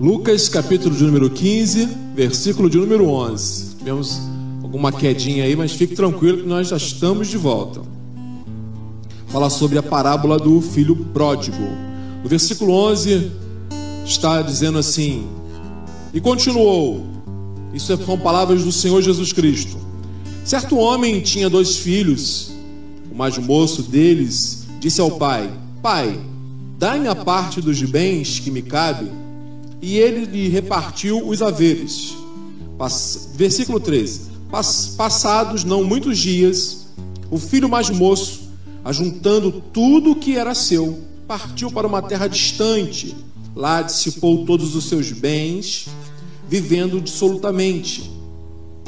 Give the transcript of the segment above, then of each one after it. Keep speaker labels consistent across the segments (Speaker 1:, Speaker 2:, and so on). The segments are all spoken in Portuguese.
Speaker 1: Lucas, capítulo de número 15, versículo de número 11. Tivemos alguma quedinha aí, mas fique tranquilo que nós já estamos de volta. Fala sobre a parábola do filho pródigo. No versículo 11 está dizendo assim: E continuou. Isso são palavras do Senhor Jesus Cristo. Certo homem tinha dois filhos. O mais moço deles disse ao pai: Pai, dá-me a parte dos bens que me cabe e ele lhe repartiu os haveres. Versículo 13: Passados não muitos dias, o filho mais moço, ajuntando tudo o que era seu, partiu para uma terra distante. Lá dissipou todos os seus bens, vivendo dissolutamente.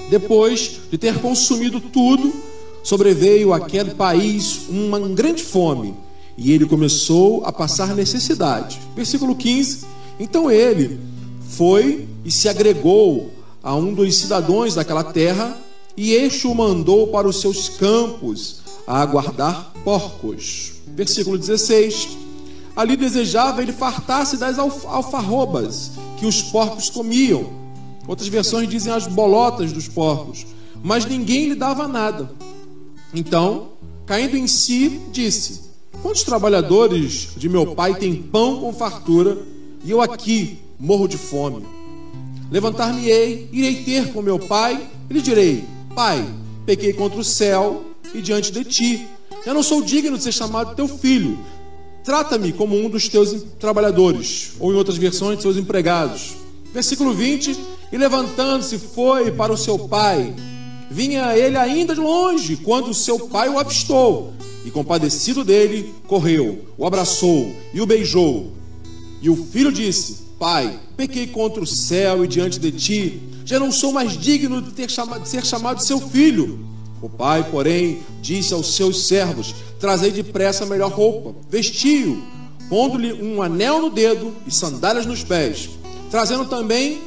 Speaker 1: Depois de ter consumido tudo, sobreveio àquele país uma grande fome, e ele começou a passar necessidade. Versículo 15 então ele foi e se agregou a um dos cidadãos daquela terra, e este o mandou para os seus campos a aguardar porcos. Versículo 16. Ali desejava ele fartar-se das alfarrobas que os porcos comiam. Outras versões dizem as bolotas dos porcos, mas ninguém lhe dava nada. Então, caindo em si, disse: Quantos trabalhadores de meu pai têm pão com fartura? E eu aqui morro de fome. Levantar-me-ei, irei ter com meu pai, e lhe direi: Pai, pequei contra o céu e diante de ti. Eu não sou digno de ser chamado teu filho. Trata-me como um dos teus trabalhadores, ou em outras versões, seus empregados. Versículo 20: E levantando-se, foi para o seu pai. Vinha ele ainda de longe, quando o seu pai o avistou. E compadecido dele, correu, o abraçou e o beijou. E o filho disse: Pai, pequei contra o céu e diante de ti, já não sou mais digno de, ter de ser chamado seu filho. O pai, porém, disse aos seus servos: Trazei depressa a melhor roupa, vestiu, pondo-lhe um anel no dedo e sandálias nos pés. Trazendo também,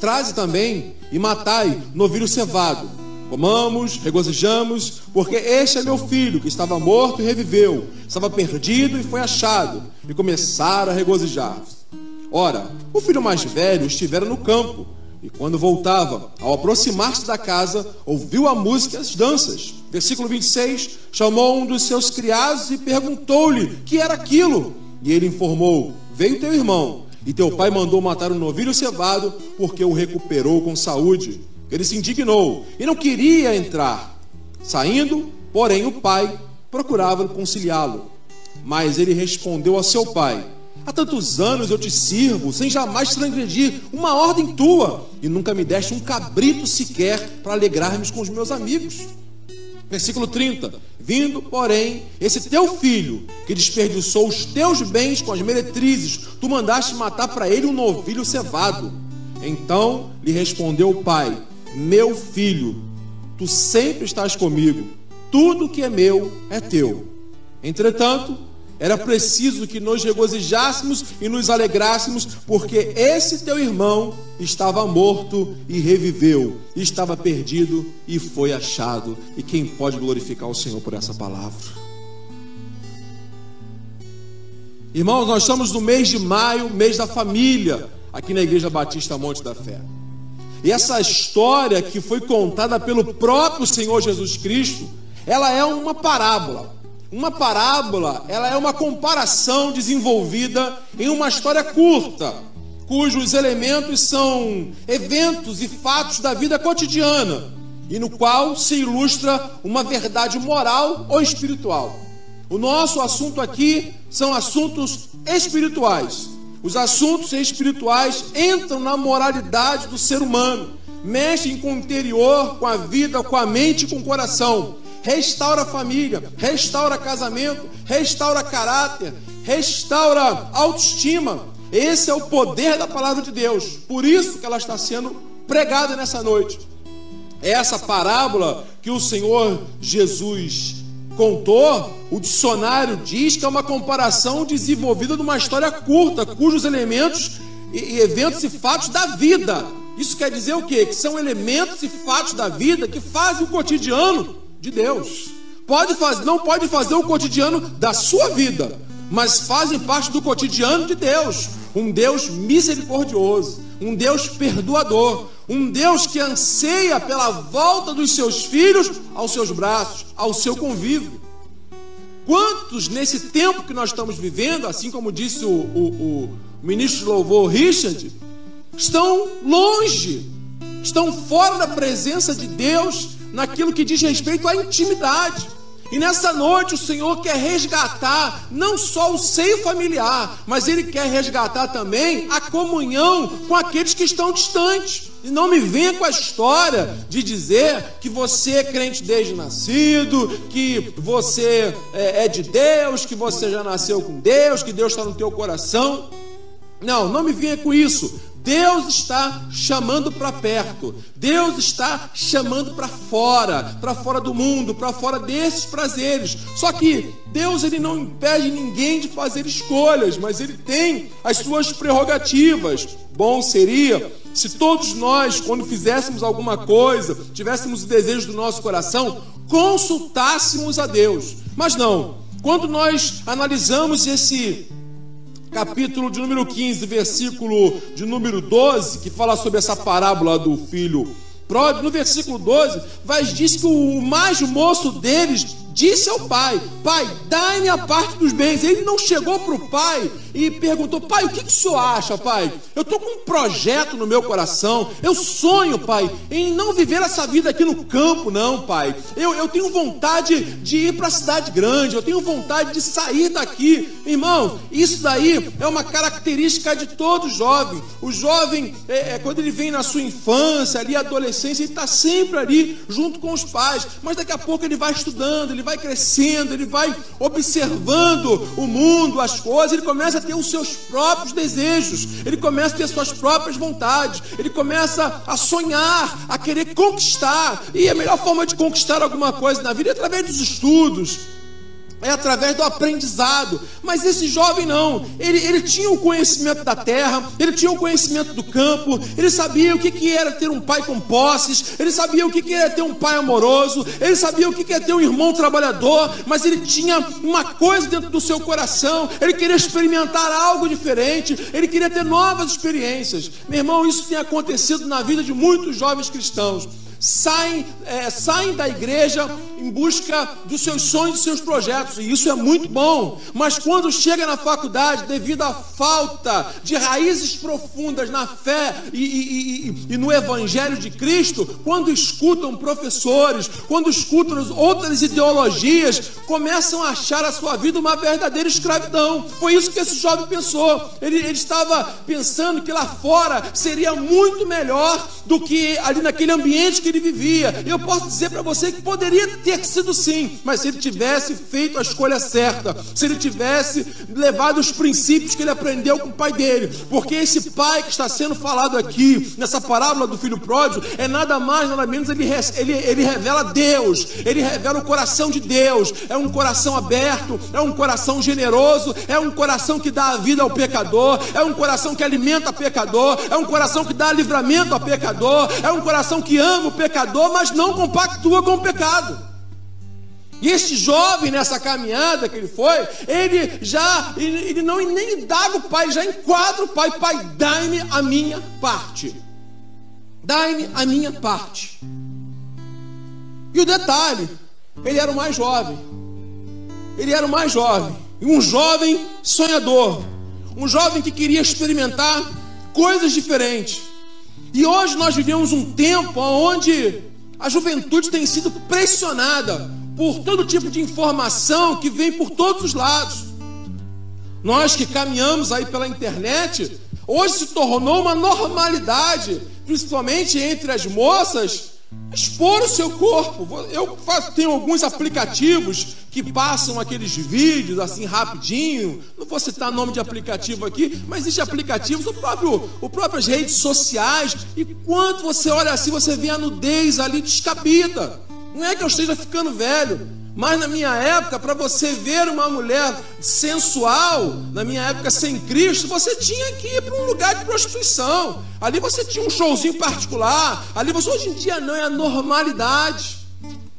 Speaker 1: traze também e matai novilho cevado Comamos, regozijamos, porque este é meu filho que estava morto e reviveu, estava perdido e foi achado, e começaram a regozijar. Ora, o filho mais velho estivera no campo, e quando voltava, ao aproximar-se da casa, ouviu a música e as danças. Versículo 26: chamou um dos seus criados e perguntou-lhe que era aquilo. E ele informou: Veio teu irmão, e teu pai mandou matar o um novilho cevado, porque o recuperou com saúde. Ele se indignou e não queria entrar. Saindo, porém, o pai procurava conciliá-lo. Mas ele respondeu ao seu pai: Há tantos anos eu te sirvo, sem jamais transgredir uma ordem tua, e nunca me deste um cabrito sequer para alegrar-me com os meus amigos. Versículo 30: Vindo, porém, esse teu filho, que desperdiçou os teus bens com as meretrizes, tu mandaste matar para ele um novilho cevado. Então lhe respondeu o pai: meu filho, tu sempre estás comigo, tudo que é meu é teu. Entretanto, era preciso que nos regozijássemos e nos alegrássemos, porque esse teu irmão estava morto e reviveu, estava perdido e foi achado. E quem pode glorificar o Senhor por essa palavra? Irmãos, nós estamos no mês de maio, mês da família, aqui na Igreja Batista Monte da Fé. E essa história que foi contada pelo próprio Senhor Jesus Cristo, ela é uma parábola. Uma parábola, ela é uma comparação desenvolvida em uma história curta, cujos elementos são eventos e fatos da vida cotidiana, e no qual se ilustra uma verdade moral ou espiritual. O nosso assunto aqui são assuntos espirituais. Os assuntos espirituais entram na moralidade do ser humano, mexem com o interior, com a vida, com a mente e com o coração. Restaura a família, restaura casamento, restaura caráter, restaura autoestima. Esse é o poder da palavra de Deus. Por isso que ela está sendo pregada nessa noite. Essa parábola que o Senhor Jesus contou, o dicionário diz que é uma comparação desenvolvida de uma história curta, cujos elementos e eventos e fatos da vida. Isso quer dizer o quê? Que são elementos e fatos da vida que fazem o cotidiano de Deus. Pode fazer, não pode fazer o cotidiano da sua vida, mas fazem parte do cotidiano de Deus. um Deus misericordioso, um Deus perdoador, um Deus que anseia pela volta dos seus filhos aos seus braços, ao seu convívio. Quantos nesse tempo que nós estamos vivendo, assim como disse o, o, o ministro de louvor Richard, estão longe, estão fora da presença de Deus naquilo que diz respeito à intimidade. E nessa noite o Senhor quer resgatar não só o seio familiar, mas Ele quer resgatar também a comunhão com aqueles que estão distantes. E não me venha com a história de dizer que você é crente desde nascido, que você é, é de Deus, que você já nasceu com Deus, que Deus está no teu coração. Não, não me venha com isso. Deus está chamando para perto. Deus está chamando para fora, para fora do mundo, para fora desses prazeres. Só que Deus ele não impede ninguém de fazer escolhas, mas ele tem as suas prerrogativas. Bom seria se todos nós, quando fizéssemos alguma coisa, tivéssemos o desejo do nosso coração, consultássemos a Deus. Mas não. Quando nós analisamos esse capítulo de número 15, versículo de número 12, que fala sobre essa parábola do filho pródigo, no versículo 12, vai dizer que o mais moço deles disse ao pai: Pai, dai-me a parte dos bens. Ele não chegou para o pai e perguntou: Pai, o que, que o senhor acha, pai? Eu estou com um projeto no meu coração. Eu sonho, pai, em não viver essa vida aqui no campo, não, pai. Eu, eu tenho vontade de ir para a cidade grande. Eu tenho vontade de sair daqui. Irmão, isso daí é uma característica de todo jovem. O jovem, é, é, quando ele vem na sua infância, ali, adolescência, ele está sempre ali junto com os pais. Mas daqui a pouco ele vai estudando, ele vai crescendo, ele vai observando o mundo, as coisas, ele começa a ter os seus próprios desejos, ele começa a ter suas próprias vontades, ele começa a sonhar, a querer conquistar. E a melhor forma de conquistar alguma coisa na vida é através dos estudos é através do aprendizado. Mas esse jovem não, ele, ele tinha o conhecimento da terra, ele tinha o conhecimento do campo, ele sabia o que, que era ter um pai com posses, ele sabia o que, que era ter um pai amoroso, ele sabia o que, que era ter um irmão trabalhador, mas ele tinha uma coisa dentro do seu coração, ele queria experimentar algo diferente, ele queria ter novas experiências. Meu irmão, isso tem acontecido na vida de muitos jovens cristãos saem, é, saem da igreja em busca dos seus sonhos, dos seus projetos, e isso é muito bom. Mas quando chega na faculdade, devido à falta de raízes profundas na fé e, e, e, e no Evangelho de Cristo, quando escutam professores, quando escutam outras ideologias, começam a achar a sua vida uma verdadeira escravidão. Foi isso que esse jovem pensou. Ele, ele estava pensando que lá fora seria muito melhor do que ali naquele ambiente que que ele vivia. Eu posso dizer para você que poderia ter sido sim, mas se ele tivesse feito a escolha certa, se ele tivesse levado os princípios que ele aprendeu com o pai dele, porque esse pai que está sendo falado aqui, nessa parábola do filho pródigo, é nada mais, nada menos, ele, ele, ele revela Deus, ele revela o coração de Deus, é um coração aberto, é um coração generoso, é um coração que dá a vida ao pecador, é um coração que alimenta o pecador, é um coração que dá livramento ao pecador, é um coração que ama o pecador, mas não compactua com o pecado. E este jovem, nessa caminhada que ele foi, ele já, ele, ele não nem indaga o pai, já enquadra o pai, pai, dai-me a minha parte. Dai-me a minha parte. E o detalhe, ele era o mais jovem. Ele era o mais jovem. E um jovem sonhador. Um jovem que queria experimentar coisas diferentes. E hoje nós vivemos um tempo onde a juventude tem sido pressionada por todo tipo de informação que vem por todos os lados. Nós que caminhamos aí pela internet, hoje se tornou uma normalidade, principalmente entre as moças, expor o seu corpo. Eu faço, tenho alguns aplicativos que passam aqueles vídeos assim rapidinho. Não vou citar nome de aplicativo aqui, mas existem aplicativos, o próprio, o próprias redes sociais. E quando você olha assim, você vê a nudez ali descabida. Não é que eu esteja ficando velho, mas na minha época, para você ver uma mulher sensual, na minha época sem Cristo, você tinha que ir para um lugar de prostituição. Ali você tinha um showzinho particular. Ali você hoje em dia não é a normalidade.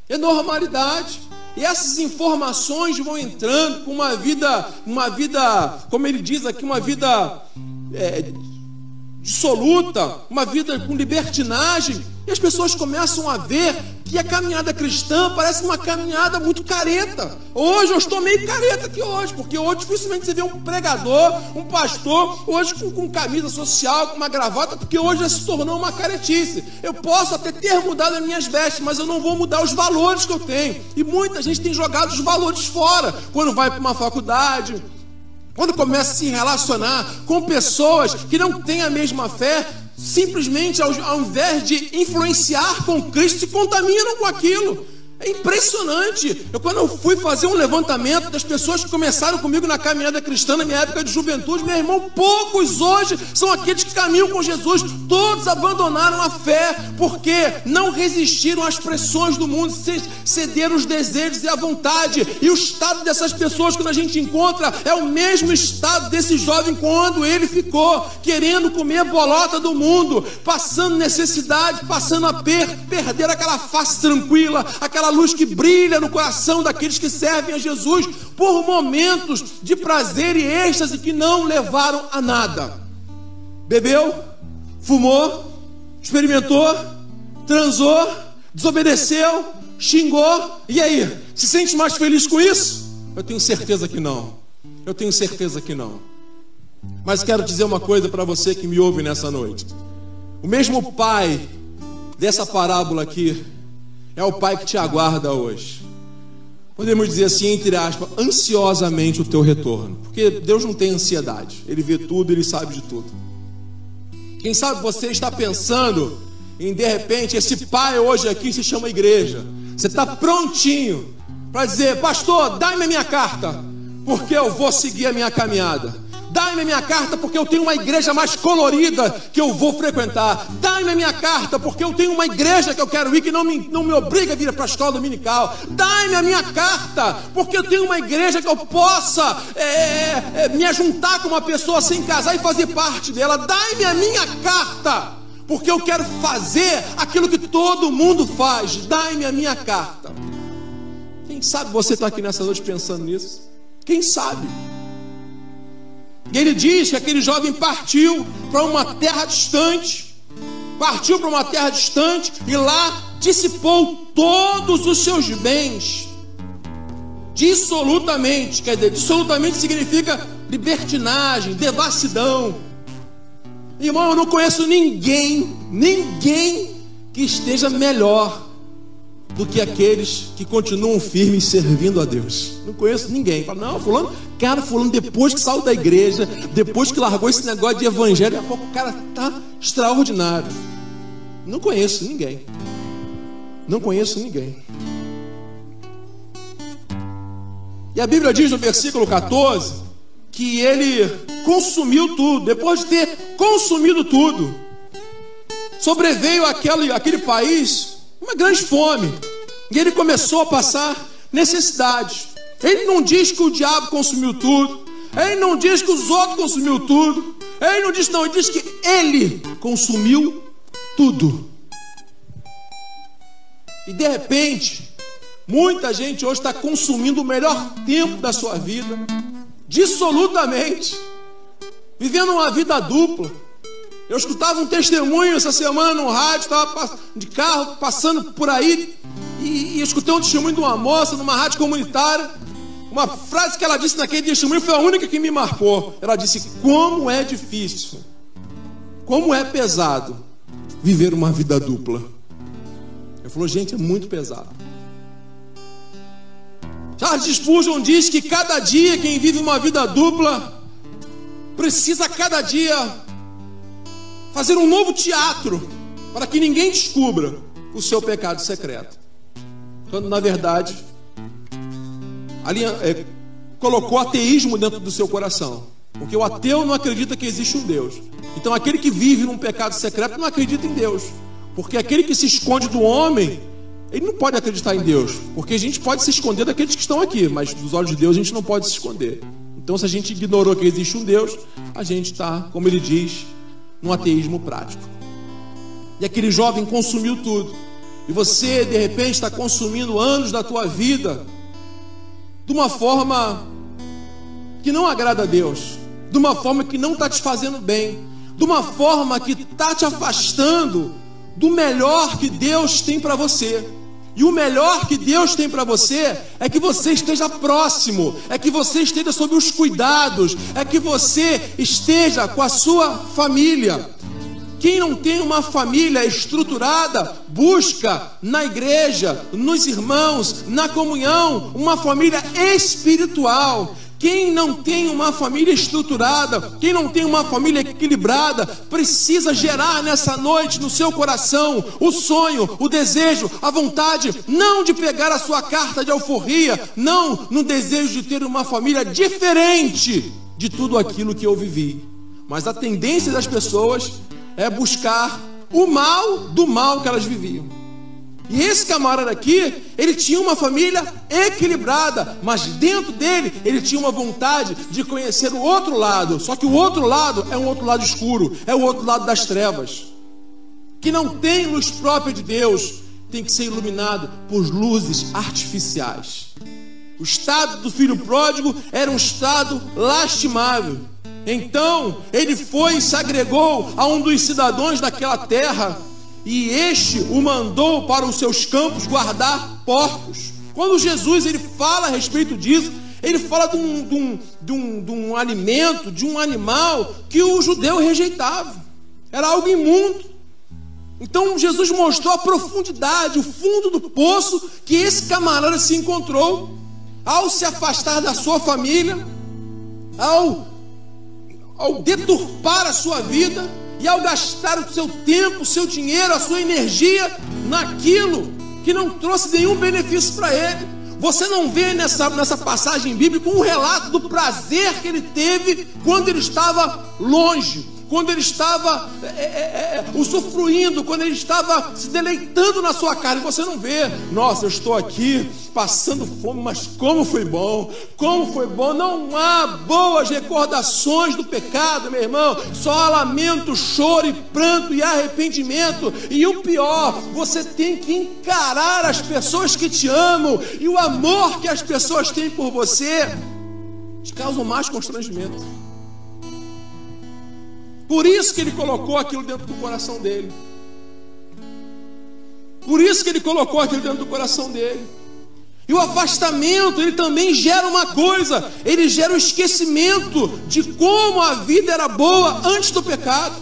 Speaker 1: É normalidade. E essas informações vão entrando com uma vida, uma vida, como ele diz aqui, uma vida é, dissoluta, uma vida com libertinagem, e as pessoas começam a ver que a caminhada cristã parece uma caminhada muito careta. Hoje eu estou meio careta aqui hoje, porque hoje dificilmente você vê um pregador, um pastor, hoje com, com camisa social, com uma gravata, porque hoje já se tornou uma caretice. Eu posso até ter mudado as minhas vestes, mas eu não vou mudar os valores que eu tenho. E muita gente tem jogado os valores fora quando vai para uma faculdade, quando começa a se relacionar com pessoas que não têm a mesma fé, simplesmente ao, invés de influenciar com Cristo, se contaminam com aquilo. É impressionante. Eu, quando eu fui fazer um levantamento das pessoas que começaram comigo na caminhada cristã na minha época de juventude, meu irmão, poucos hoje são aqueles que caminham com Jesus. Todos abandonaram a fé porque não resistiram às pressões do mundo, cederam os desejos e a vontade. E o estado dessas pessoas, quando a gente encontra, é o mesmo estado desse jovem quando ele ficou querendo comer bolota do mundo, passando necessidade, passando aperto, perder aquela face tranquila, aquela aquela luz que brilha no coração daqueles que servem a Jesus por momentos de prazer e êxtase que não levaram a nada. Bebeu, fumou, experimentou, transou, desobedeceu, xingou, e aí? Se sente mais feliz com isso? Eu tenho certeza que não. Eu tenho certeza que não. Mas quero dizer uma coisa para você que me ouve nessa noite. O mesmo pai dessa parábola aqui é o Pai que te aguarda hoje. Podemos dizer assim, entre aspas, ansiosamente o teu retorno. Porque Deus não tem ansiedade. Ele vê tudo, ele sabe de tudo. Quem sabe você está pensando em, de repente, esse pai hoje aqui se chama igreja. Você está prontinho para dizer, pastor, dá-me a minha carta, porque eu vou seguir a minha caminhada. Dai-me a minha carta porque eu tenho uma igreja mais colorida que eu vou frequentar. Dai-me a minha carta porque eu tenho uma igreja que eu quero ir que não me, não me obriga a vir para a escola dominical. Dai-me a minha carta porque eu tenho uma igreja que eu possa é, é, me ajuntar com uma pessoa sem casar e fazer parte dela. Dai-me a minha carta porque eu quero fazer aquilo que todo mundo faz. Dai-me a minha carta. Quem sabe você está aqui nessa noite pensando nisso? Quem sabe? E ele diz que aquele jovem partiu para uma terra distante, partiu para uma terra distante e lá dissipou todos os seus bens. Dissolutamente, quer dizer, dissolutamente significa libertinagem, devassidão. Irmão, eu não conheço ninguém, ninguém que esteja melhor do que aqueles que continuam firmes servindo a Deus. Não conheço ninguém. Fala, não, fulano, cara, fulano, depois que saiu da igreja, depois que largou esse negócio de evangelho, a pouco o cara tá extraordinário. Não conheço ninguém. Não conheço ninguém. E a Bíblia diz no versículo 14 que ele consumiu tudo, depois de ter consumido tudo, sobreveio aquele, aquele país uma grande fome. E ele começou a passar necessidade. Ele não diz que o diabo consumiu tudo. Ele não diz que os outros consumiu tudo. Ele não diz não, ele diz que ele consumiu tudo. E de repente, muita gente hoje está consumindo o melhor tempo da sua vida, dissolutamente, vivendo uma vida dupla eu escutava um testemunho essa semana no rádio, estava de carro passando por aí e, e escutei um testemunho de uma moça numa rádio comunitária. Uma frase que ela disse naquele testemunho foi a única que me marcou. Ela disse: Como é difícil, como é pesado viver uma vida dupla. Eu falou, gente, é muito pesado. Charles Spurgeon diz que cada dia quem vive uma vida dupla precisa cada dia fazer um novo teatro para que ninguém descubra o seu pecado secreto. Quando na verdade ali é, colocou ateísmo dentro do seu coração. Porque o ateu não acredita que existe um Deus. Então aquele que vive num pecado secreto não acredita em Deus. Porque aquele que se esconde do homem, ele não pode acreditar em Deus. Porque a gente pode se esconder daqueles que estão aqui, mas dos olhos de Deus a gente não pode se esconder. Então se a gente ignorou que existe um Deus, a gente está, como ele diz, no ateísmo prático. E aquele jovem consumiu tudo. E você, de repente, está consumindo anos da tua vida de uma forma que não agrada a Deus. de uma forma que não está te fazendo bem, de uma forma que está te afastando do melhor que Deus tem para você. E o melhor que Deus tem para você é que você esteja próximo, é que você esteja sob os cuidados, é que você esteja com a sua família. Quem não tem uma família estruturada, busca na igreja, nos irmãos, na comunhão, uma família espiritual. Quem não tem uma família estruturada, quem não tem uma família equilibrada, precisa gerar nessa noite no seu coração o sonho, o desejo, a vontade, não de pegar a sua carta de alforria, não no desejo de ter uma família diferente de tudo aquilo que eu vivi. Mas a tendência das pessoas é buscar o mal do mal que elas viviam. E esse camarada aqui, ele tinha uma família equilibrada, mas dentro dele ele tinha uma vontade de conhecer o outro lado. Só que o outro lado é um outro lado escuro, é o outro lado das trevas. Que não tem luz própria de Deus, tem que ser iluminado por luzes artificiais. O estado do filho pródigo era um estado lastimável. Então ele foi e se agregou a um dos cidadãos daquela terra e este o mandou para os seus campos guardar porcos. Quando Jesus ele fala a respeito disso, ele fala de um, de, um, de, um, de um alimento, de um animal que o judeu rejeitava. Era algo imundo. Então Jesus mostrou a profundidade, o fundo do poço que esse camarada se encontrou ao se afastar da sua família, ao, ao deturpar a sua vida e ao gastar o seu tempo, o seu dinheiro, a sua energia naquilo que não trouxe nenhum benefício para ele. Você não vê nessa, nessa passagem bíblica um relato do prazer que ele teve quando ele estava longe, quando ele estava é, é, é, é, usufruindo, quando ele estava se deleitando na sua carne. Você não vê, nossa, eu estou aqui passando fome, mas como foi bom, como foi bom. Não há boas recordações do pecado, meu irmão, só lamento, choro e pranto e arrependimento. E o pior, você tem que encarar as pessoas que te amam e o amor que as pessoas têm por você te causa mais constrangimento. Por isso que ele colocou aquilo dentro do coração dele. Por isso que ele colocou aquilo dentro do coração dele. E o afastamento, ele também gera uma coisa, ele gera o esquecimento de como a vida era boa antes do pecado.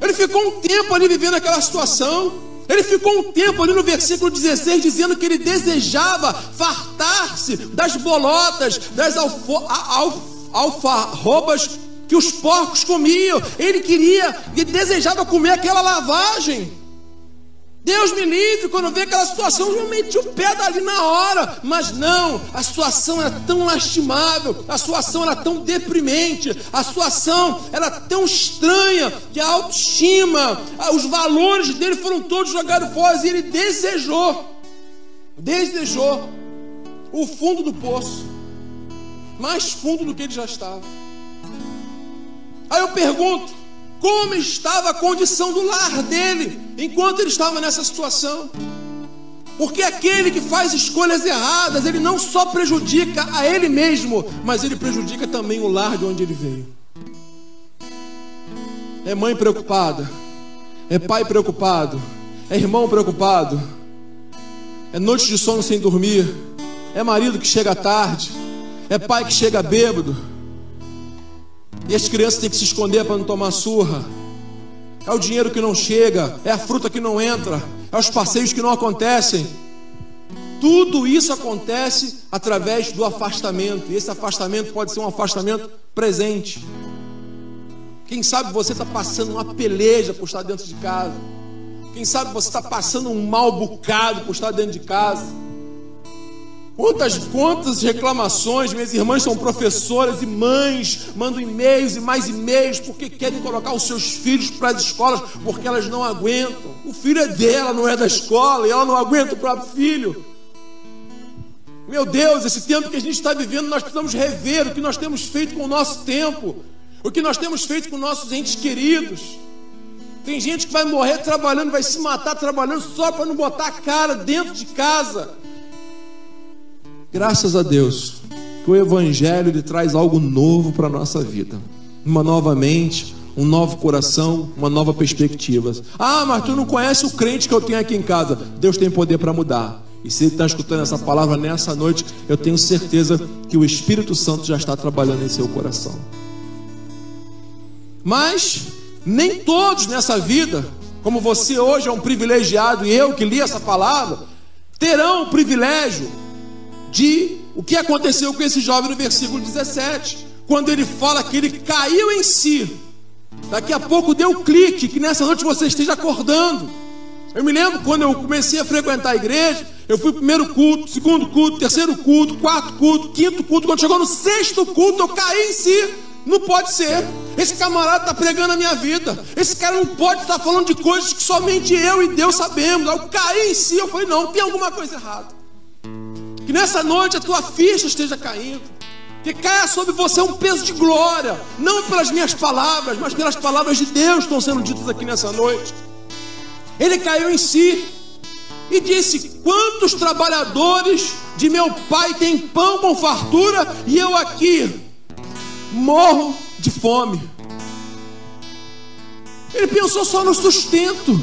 Speaker 1: Ele ficou um tempo ali vivendo aquela situação. Ele ficou um tempo ali no versículo 16 dizendo que ele desejava fartar-se das bolotas, das alfarrobas que os porcos comiam. Ele queria e desejava comer aquela lavagem. Deus me livre quando vê aquela situação, eu meti o pé dali na hora. Mas não, a situação era tão lastimável, a situação era tão deprimente, a situação era tão estranha que a autoestima, os valores dele foram todos jogados fora e ele desejou, desejou o fundo do poço, mais fundo do que ele já estava. Aí eu pergunto: como estava a condição do lar dele enquanto ele estava nessa situação? Porque aquele que faz escolhas erradas, ele não só prejudica a ele mesmo, mas ele prejudica também o lar de onde ele veio. É mãe preocupada, é pai preocupado, é irmão preocupado, é noite de sono sem dormir, é marido que chega tarde, é pai que chega bêbado e as crianças têm que se esconder para não tomar surra. É o dinheiro que não chega, é a fruta que não entra, é os passeios que não acontecem. Tudo isso acontece através do afastamento. E esse afastamento pode ser um afastamento presente. Quem sabe você está passando uma peleja por estar dentro de casa. Quem sabe você está passando um mal bocado por estar dentro de casa. Quantas, quantas reclamações, minhas irmãs são professoras e mães, mandam e-mails e mais e-mails porque querem colocar os seus filhos para as escolas porque elas não aguentam. O filho é dela, não é da escola, e ela não aguenta o próprio filho. Meu Deus, esse tempo que a gente está vivendo, nós precisamos rever o que nós temos feito com o nosso tempo, o que nós temos feito com nossos entes queridos. Tem gente que vai morrer trabalhando, vai se matar trabalhando só para não botar a cara dentro de casa. Graças a Deus, que o Evangelho ele traz algo novo para a nossa vida. Uma nova mente, um novo coração, uma nova perspectiva. Ah, mas tu não conhece o crente que eu tenho aqui em casa. Deus tem poder para mudar. E se ele está escutando essa palavra nessa noite, eu tenho certeza que o Espírito Santo já está trabalhando em seu coração. Mas nem todos nessa vida, como você hoje é um privilegiado e eu que li essa palavra, terão o privilégio de o que aconteceu com esse jovem no versículo 17, quando ele fala que ele caiu em si. Daqui a pouco deu um clique, que nessa noite você esteja acordando. Eu me lembro quando eu comecei a frequentar a igreja, eu fui primeiro culto, segundo culto, terceiro culto, quarto culto, quinto culto. Quando chegou no sexto culto, eu caí em si. Não pode ser. Esse camarada está pregando a minha vida. Esse cara não pode estar tá falando de coisas que somente eu e Deus sabemos. Eu caí em si. Eu falei, não, tem alguma coisa errada. Que nessa noite a tua ficha esteja caindo. Que caia sobre você um peso de glória. Não pelas minhas palavras, mas pelas palavras de Deus que estão sendo ditas aqui nessa noite. Ele caiu em si e disse: Quantos trabalhadores de meu pai têm pão com fartura e eu aqui morro de fome? Ele pensou só no sustento,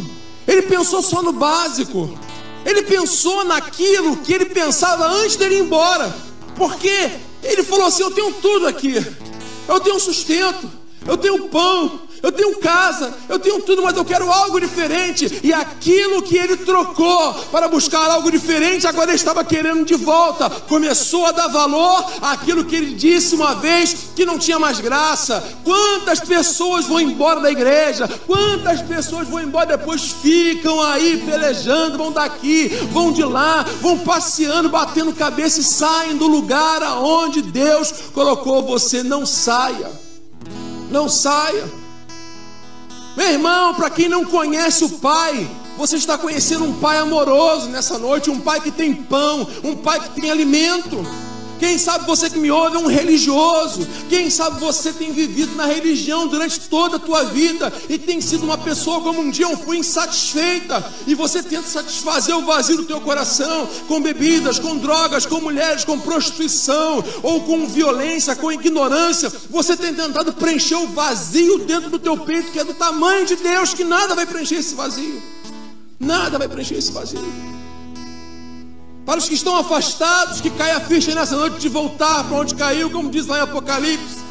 Speaker 1: ele pensou só no básico, ele pensou naquilo que ele pensava antes dele ir embora, porque ele falou assim: Eu tenho tudo aqui, eu tenho sustento, eu tenho pão, eu tenho casa, eu tenho tudo, mas eu quero algo diferente. E aquilo que ele trocou para buscar algo diferente, agora ele estava querendo de volta. Começou a dar valor àquilo que ele disse uma vez que não tinha mais graça. Quantas pessoas vão embora da igreja? Quantas pessoas vão embora depois ficam aí pelejando, vão daqui, vão de lá, vão passeando, batendo cabeça e saem do lugar aonde Deus colocou você. Não saia. Não saia. Meu irmão, para quem não conhece o Pai, você está conhecendo um Pai amoroso nessa noite, um Pai que tem pão, um Pai que tem alimento. Quem sabe você que me ouve é um religioso. Quem sabe você tem vivido na religião durante toda a tua vida e tem sido uma pessoa como um dia eu fui insatisfeita e você tenta satisfazer o vazio do teu coração com bebidas, com drogas, com mulheres, com prostituição ou com violência, com ignorância. Você tem tentado preencher o vazio dentro do teu peito que é do tamanho de Deus que nada vai preencher esse vazio. Nada vai preencher esse vazio. Para os que estão afastados, que caia a ficha nessa noite de voltar para onde caiu, como diz lá em Apocalipse.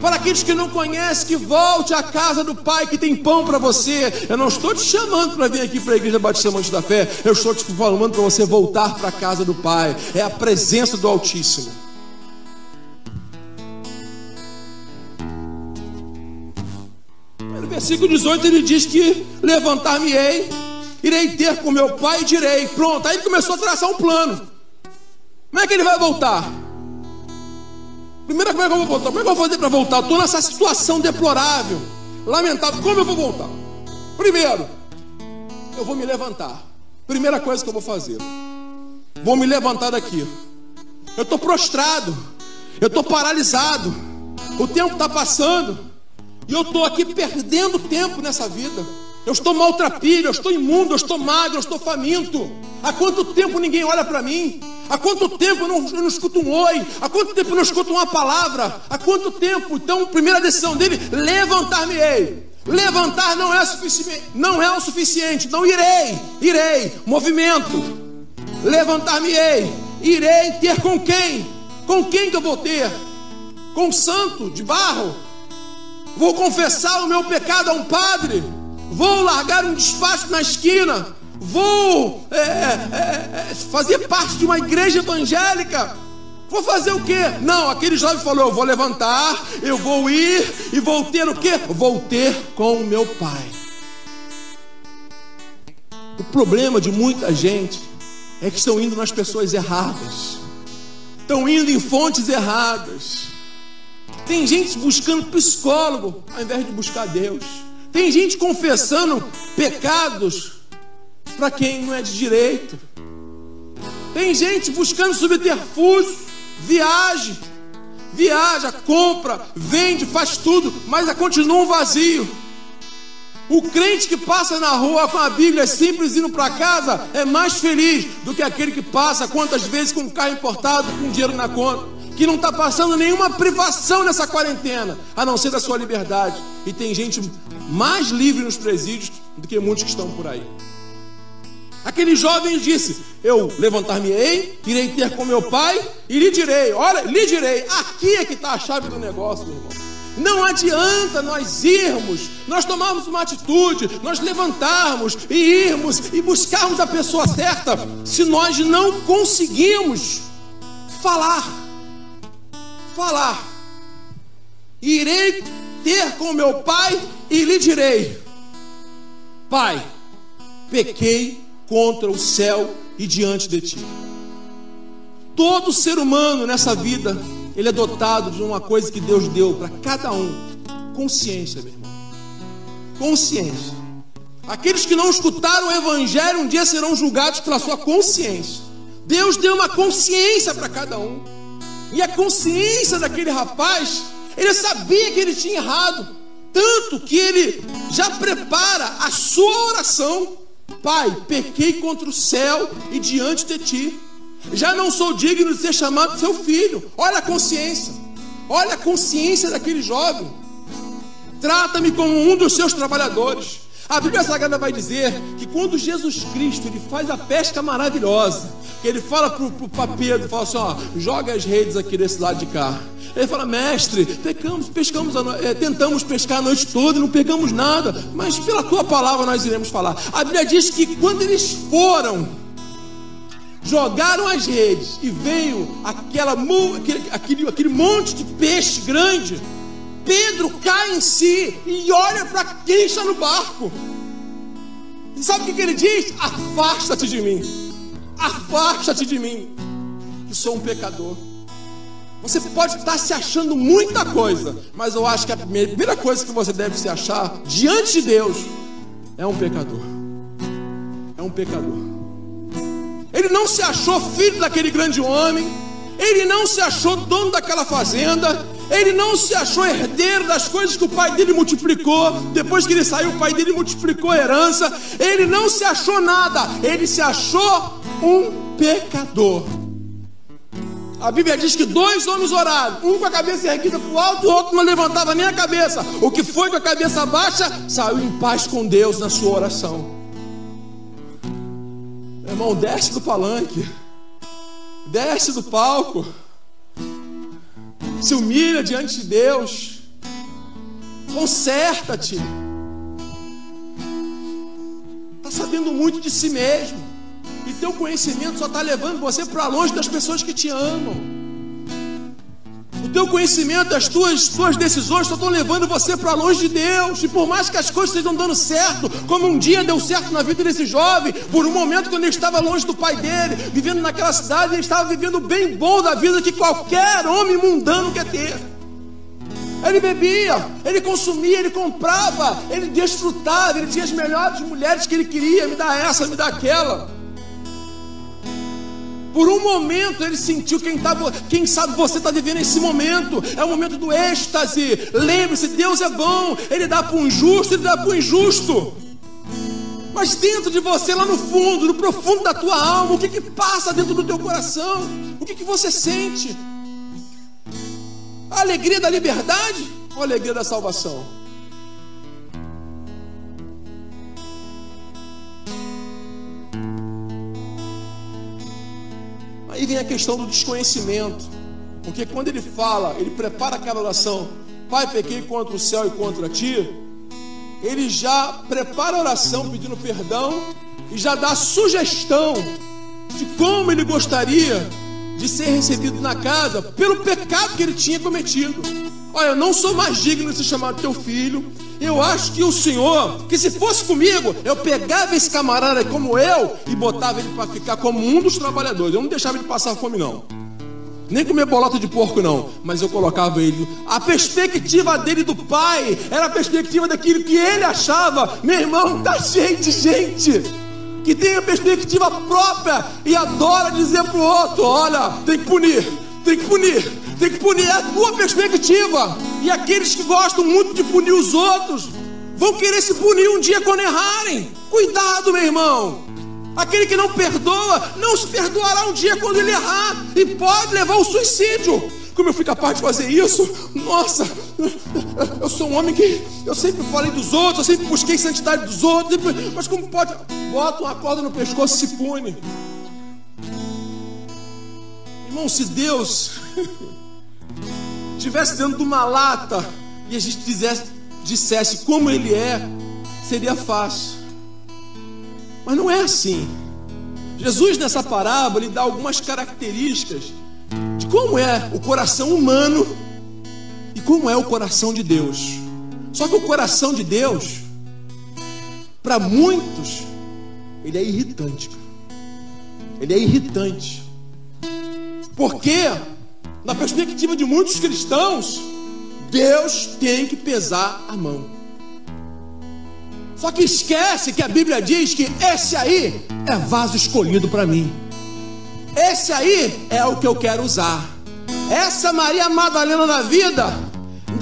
Speaker 1: Para aqueles que não conhecem, que volte à casa do Pai que tem pão para você. Eu não estou te chamando para vir aqui para a Igreja Batista Monte da Fé. Eu estou te falando para você voltar para a casa do Pai. É a presença do Altíssimo. No versículo 18 ele diz que levantar-me-ei irei ter com meu pai e direi. Pronto, aí ele começou a traçar um plano. Como é que ele vai voltar? Primeiro, como é que eu vou voltar? Como é que eu vou fazer para voltar? Estou nessa situação deplorável, lamentável. Como eu vou voltar? Primeiro, eu vou me levantar. Primeira coisa que eu vou fazer. Vou me levantar daqui. Eu estou prostrado. Eu estou paralisado. O tempo está passando. E eu estou aqui perdendo tempo nessa vida. Eu estou maltrapilho, eu estou imundo, eu estou magro, eu estou faminto. Há quanto tempo ninguém olha para mim? Há quanto tempo eu não, eu não, escuto um oi? Há quanto tempo eu não escuto uma palavra? Há quanto tempo? Então, primeira decisão dele: levantar-me-ei. Levantar não é, suficiente, não é o suficiente. Não irei, irei. Movimento. Levantar-me-ei. Irei ter com quem? Com quem que eu vou ter? Com o santo de barro? Vou confessar o meu pecado a um padre? Vou largar um despacho na esquina, vou é, é, é, fazer parte de uma igreja evangélica. Vou fazer o quê? Não, aquele jovem falou: eu vou levantar, eu vou ir e vou ter o quê? Vou ter com o meu pai. O problema de muita gente é que estão indo nas pessoas erradas, estão indo em fontes erradas. Tem gente buscando psicólogo ao invés de buscar Deus. Tem gente confessando pecados para quem não é de direito. Tem gente buscando subterfúgio, viagem, viaja, compra, vende, faz tudo, mas continua um vazio. O crente que passa na rua com a Bíblia simples indo para casa é mais feliz do que aquele que passa quantas vezes com um carro importado com dinheiro na conta. Que não está passando nenhuma privação nessa quarentena, a não ser da sua liberdade. E tem gente mais livre nos presídios do que muitos que estão por aí. Aquele jovem disse: Eu levantar-me-ei, irei ter com meu pai e lhe direi: Olha, lhe direi, aqui é que está a chave do negócio, meu irmão. Não adianta nós irmos, nós tomarmos uma atitude, nós levantarmos e irmos e buscarmos a pessoa certa, se nós não conseguimos falar. Falar. Irei ter com meu pai e lhe direi: Pai, pequei contra o céu e diante de ti. Todo ser humano nessa vida, ele é dotado de uma coisa que Deus deu para cada um: consciência, meu irmão. Consciência. Aqueles que não escutaram o Evangelho um dia serão julgados pela sua consciência. Deus deu uma consciência para cada um. E a consciência daquele rapaz, ele sabia que ele tinha errado. Tanto que ele já prepara a sua oração Pai, pequei contra o céu e diante de ti. Já não sou digno de ser chamado seu filho. Olha a consciência. Olha a consciência daquele jovem. Trata-me como um dos seus trabalhadores. A Bíblia Sagrada vai dizer que quando Jesus Cristo ele faz a pesca maravilhosa, que ele fala para Pedro, fala assim, ó, joga as redes aqui desse lado de cá. Ele fala, mestre, pecamos, pescamos, é, tentamos pescar a noite toda e não pegamos nada, mas pela tua palavra nós iremos falar. A Bíblia diz que quando eles foram, jogaram as redes e veio aquela, aquele, aquele, aquele monte de peixe grande, Pedro cai em si e olha para quem está no barco. E sabe o que, ele diz? Afasta-te de mim, afasta-te de mim, que sou um pecador. Você pode estar se achando muita coisa, mas eu acho que a primeira coisa que você deve se achar diante de Deus é um pecador. É um pecador. Ele não se achou filho daquele grande homem, ele não se achou dono daquela fazenda, ele não se achou herdeiro das coisas que o pai dele multiplicou. Depois que ele saiu, o pai dele multiplicou a herança. Ele não se achou nada, ele se achou um pecador. A Bíblia diz que dois homens oraram, um com a cabeça erguida para o alto, o outro não levantava nem a cabeça. O que foi com a cabeça baixa saiu em paz com Deus na sua oração. Meu irmão, desce do palanque, desce do palco, se humilha diante de Deus, conserta-te. Está sabendo muito de si mesmo. E teu conhecimento só está levando você para longe das pessoas que te amam. Teu conhecimento, as tuas, tuas decisões só estão levando você para longe de Deus. E por mais que as coisas estejam dando certo, como um dia deu certo na vida desse jovem, por um momento quando ele estava longe do pai dele, vivendo naquela cidade, ele estava vivendo bem bom da vida que qualquer homem mundano quer ter. Ele bebia, ele consumia, ele comprava, ele desfrutava, ele tinha as melhores mulheres que ele queria, me dá essa, me dá aquela. Por um momento ele sentiu quem, tá, quem sabe você está vivendo esse momento. É o momento do êxtase. Lembre-se, Deus é bom. Ele dá para o injusto, ele dá para o injusto. Mas dentro de você, lá no fundo, no profundo da tua alma, o que, que passa dentro do teu coração? O que, que você sente? A alegria da liberdade ou a alegria da salvação? Vem a questão do desconhecimento. Porque quando ele fala, ele prepara aquela oração, Pai, pequei contra o céu e contra ti, ele já prepara a oração pedindo perdão e já dá sugestão de como ele gostaria de ser recebido na casa pelo pecado que ele tinha cometido. Olha, eu não sou mais digno de ser chamado teu filho. Eu acho que o Senhor, que se fosse comigo, eu pegava esse camarada como eu e botava ele para ficar como um dos trabalhadores. Eu não deixava ele passar fome, não. Nem comer bolota de porco, não. Mas eu colocava ele. A perspectiva dele do pai era a perspectiva daquilo que ele achava. Meu irmão, tá cheio de gente que tem a perspectiva própria e adora dizer pro outro: olha, tem que punir, tem que punir tem que punir a tua perspectiva. E aqueles que gostam muito de punir os outros vão querer se punir um dia quando errarem. Cuidado, meu irmão. Aquele que não perdoa, não se perdoará um dia quando ele errar e pode levar ao suicídio. como eu fui capaz de fazer isso? Nossa, eu sou um homem que eu sempre falei dos outros, eu sempre busquei santidade dos outros, mas como pode? Bota uma corda no pescoço e se pune. Irmão, se Deus tivesse dentro de uma lata e a gente dissesse, dissesse como Ele é, seria fácil. Mas não é assim. Jesus, nessa parábola, ele dá algumas características de como é o coração humano e como é o coração de Deus. Só que o coração de Deus, para muitos, ele é irritante. Ele é irritante. Porque, na perspectiva de muitos cristãos, Deus tem que pesar a mão. Só que esquece que a Bíblia diz que esse aí é vaso escolhido para mim. Esse aí é o que eu quero usar. Essa Maria Madalena da vida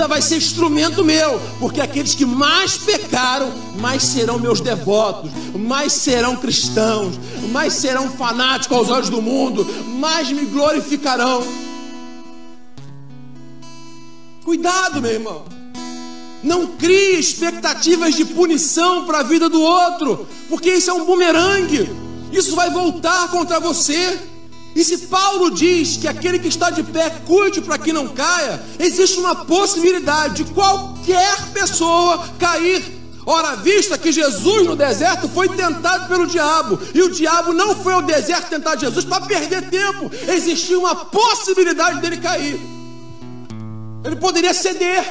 Speaker 1: vai ser instrumento meu, porque aqueles que mais pecaram, mais serão meus devotos, mais serão cristãos, mais serão fanáticos aos olhos do mundo, mais me glorificarão. Cuidado, meu irmão. Não crie expectativas de punição para a vida do outro, porque isso é um bumerangue. Isso vai voltar contra você. E se Paulo diz que aquele que está de pé cuide para que não caia, existe uma possibilidade de qualquer pessoa cair. Ora, vista que Jesus no deserto foi tentado pelo diabo, e o diabo não foi ao deserto tentar Jesus para perder tempo, existia uma possibilidade dele cair. Ele poderia ceder.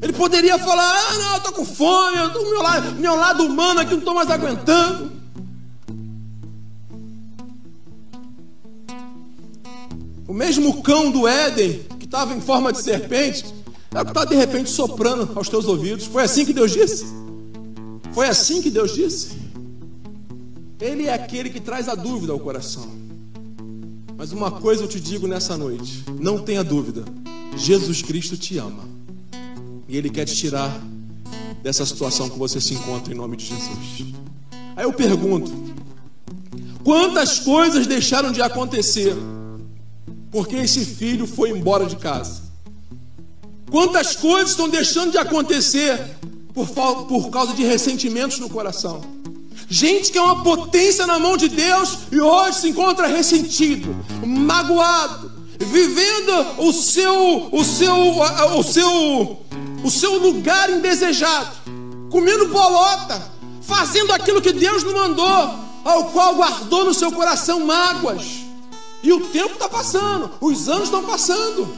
Speaker 1: Ele poderia falar: Ah, não, eu estou com fome, eu tô, meu, lado, meu lado humano aqui não estou mais aguentando. O mesmo cão do Éden, que estava em forma de serpente, é o que está de repente soprando aos teus ouvidos. Foi assim que Deus disse? Foi assim que Deus disse? Ele é aquele que traz a dúvida ao coração. Mas uma coisa eu te digo nessa noite: não tenha dúvida, Jesus Cristo te ama. E Ele quer te tirar dessa situação que você se encontra em nome de Jesus. Aí eu pergunto: quantas coisas deixaram de acontecer porque esse filho foi embora de casa? Quantas coisas estão deixando de acontecer por, por causa de ressentimentos no coração? Gente que é uma potência na mão de Deus e hoje se encontra ressentido, magoado, vivendo o seu, o seu, o seu, o seu lugar indesejado, comendo bolota, fazendo aquilo que Deus não mandou, ao qual guardou no seu coração mágoas. E o tempo está passando, os anos estão passando.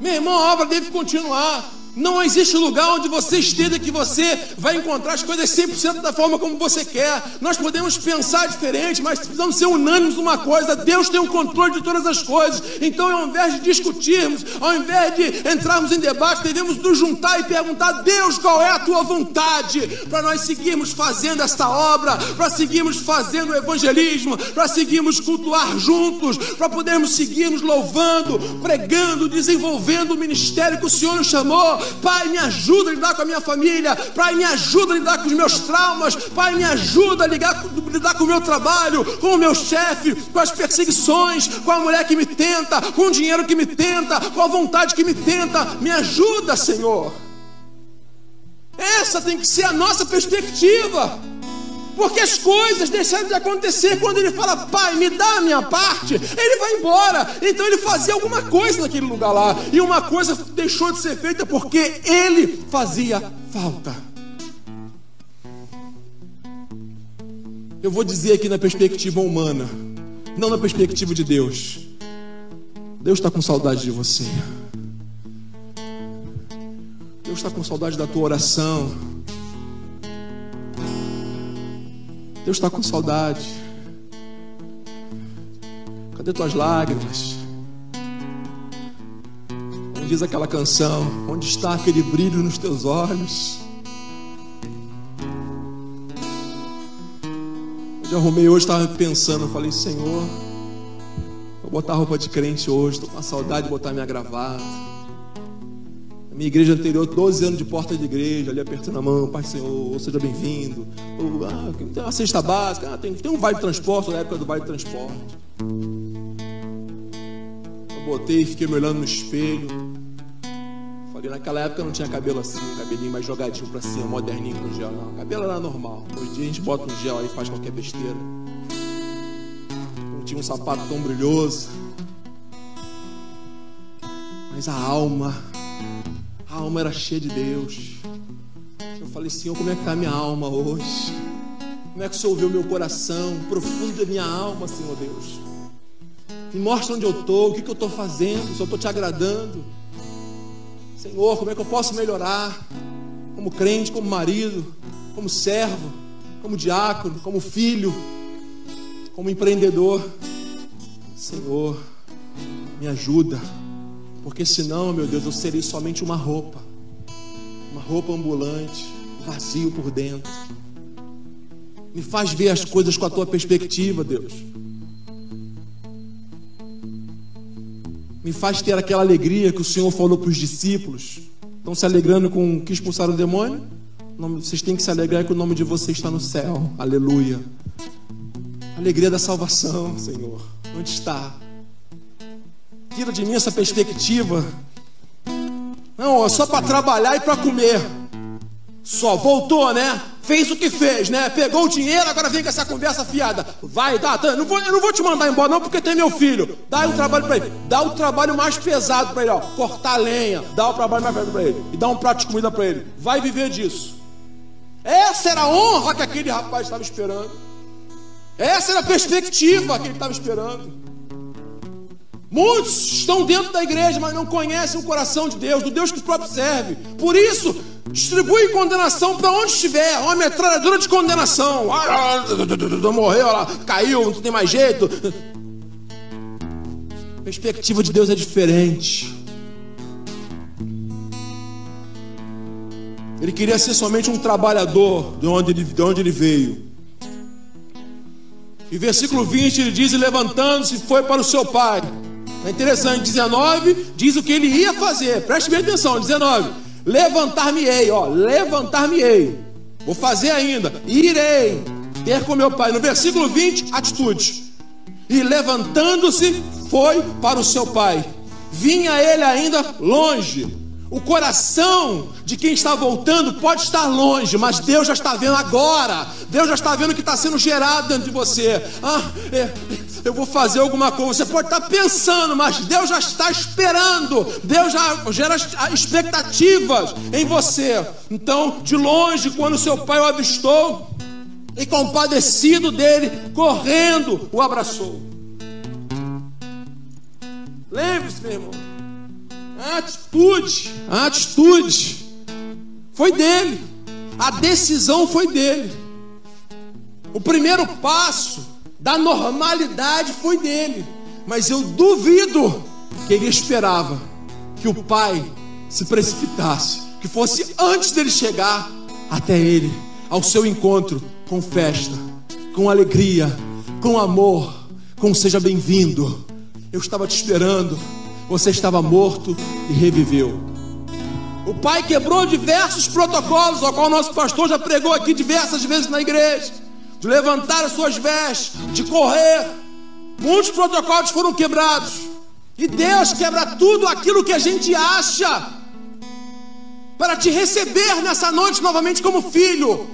Speaker 1: Meu irmão, a obra deve continuar. Não existe lugar onde você esteja que você vai encontrar as coisas 100% da forma como você quer. Nós podemos pensar diferente, mas precisamos ser unânimes numa coisa: Deus tem o controle de todas as coisas. Então, ao invés de discutirmos, ao invés de entrarmos em debate, devemos nos juntar e perguntar: Deus, qual é a tua vontade? Para nós seguirmos fazendo esta obra, para seguirmos fazendo o evangelismo, para seguirmos cultuar juntos, para podermos seguirmos louvando, pregando, desenvolvendo o ministério que o Senhor nos chamou Pai, me ajuda a lidar com a minha família. Pai, me ajuda a lidar com os meus traumas. Pai, me ajuda a lidar, lidar com o meu trabalho, com o meu chefe, com as perseguições, com a mulher que me tenta, com o dinheiro que me tenta, com a vontade que me tenta. Me ajuda, Senhor. Essa tem que ser a nossa perspectiva. Porque as coisas deixaram de acontecer quando ele fala, pai, me dá a minha parte, ele vai embora. Então ele fazia alguma coisa naquele lugar lá. E uma coisa deixou de ser feita porque ele fazia falta. Eu vou dizer aqui na perspectiva humana, não na perspectiva de Deus. Deus está com saudade de você. Deus está com saudade da tua oração. Deus está com saudade. Cadê tuas lágrimas? Como diz aquela canção, onde está aquele brilho nos teus olhos? Eu arrumei hoje, estava pensando, falei, Senhor, vou botar roupa de crente hoje, estou com saudade de botar minha gravata. Minha igreja anterior, 12 anos de porta de igreja, ali apertando a mão, Pai Senhor, seja bem-vindo. Ah, tem uma cesta básica, ah, tem, tem um vale de transporte, na época do vale de transporte. botei e fiquei me olhando no espelho. Falei, naquela época não tinha cabelo assim, cabelinho mais jogadinho pra cima, moderninho com gel, não. Cabelo era normal. Hoje em dia a gente bota um gel aí e faz qualquer besteira. Não tinha um sapato tão brilhoso. Mas a alma, a alma era cheia de Deus. Eu falei, Senhor, como é que está a minha alma hoje? Como é que o Senhor ouviu meu coração, profundo da minha alma, Senhor Deus? Me mostra onde eu estou, o que, que eu estou fazendo, se eu estou te agradando. Senhor, como é que eu posso melhorar? Como crente, como marido, como servo, como diácono, como filho, como empreendedor. Senhor, me ajuda. Porque senão, meu Deus, eu serei somente uma roupa. Uma roupa ambulante, vazio por dentro. Me faz ver as coisas com a tua perspectiva, Deus. Me faz ter aquela alegria que o Senhor falou para os discípulos. Estão se alegrando com que expulsaram o demônio? Vocês têm que se alegrar que o nome de vocês está no céu. Aleluia. Alegria da salvação, Senhor. Onde está? Tira de mim essa perspectiva. Não, é só para trabalhar e para comer. Só voltou, né? Fez o que fez, né? Pegou o dinheiro, agora vem com essa conversa fiada. Vai, dá, tá, não vou, eu não vou te mandar embora, não, porque tem meu filho. Dá o um trabalho para ele. Dá o trabalho mais pesado para ele, ó. Cortar lenha. Dá o trabalho mais pesado para ele. E dá um prato de comida para ele. Vai viver disso. Essa era a honra que aquele rapaz estava esperando. Essa era a perspectiva que ele estava esperando. Muitos estão dentro da igreja, mas não conhecem o coração de Deus, do Deus que o próprio serve. Por isso, distribui condenação para onde estiver, uma metralhadora de condenação. Ah, morreu, caiu, não tem mais jeito. A perspectiva de Deus é diferente. Ele queria ser somente um trabalhador de onde ele, de onde ele veio. E versículo 20 ele diz: Levantando-se, foi para o seu pai. É interessante, 19 diz o que ele ia fazer. Preste bem atenção, 19. Levantar-me-ei, ó, levantar-me-ei. Vou fazer ainda. Irei ter com meu pai. No versículo 20, atitude. E levantando-se, foi para o seu pai. Vinha ele ainda longe. O coração de quem está voltando pode estar longe, mas Deus já está vendo agora. Deus já está vendo o que está sendo gerado dentro de você. Ah, é, eu vou fazer alguma coisa. Você pode estar pensando, mas Deus já está esperando. Deus já gera expectativas em você. Então, de longe, quando seu pai o avistou, e compadecido dele, correndo, o abraçou. Lembre-se, meu irmão. A atitude, a atitude foi dele. A decisão foi dele. O primeiro passo da normalidade foi dele. Mas eu duvido que ele esperava que o pai se precipitasse, que fosse antes dele chegar até ele, ao seu encontro com festa, com alegria, com amor, com seja bem-vindo. Eu estava te esperando, você estava morto e reviveu. O pai quebrou diversos protocolos, ao qual nosso pastor já pregou aqui diversas vezes na igreja de levantar as suas vestes, de correr. Muitos protocolos foram quebrados. E Deus quebra tudo aquilo que a gente acha para te receber nessa noite novamente como filho.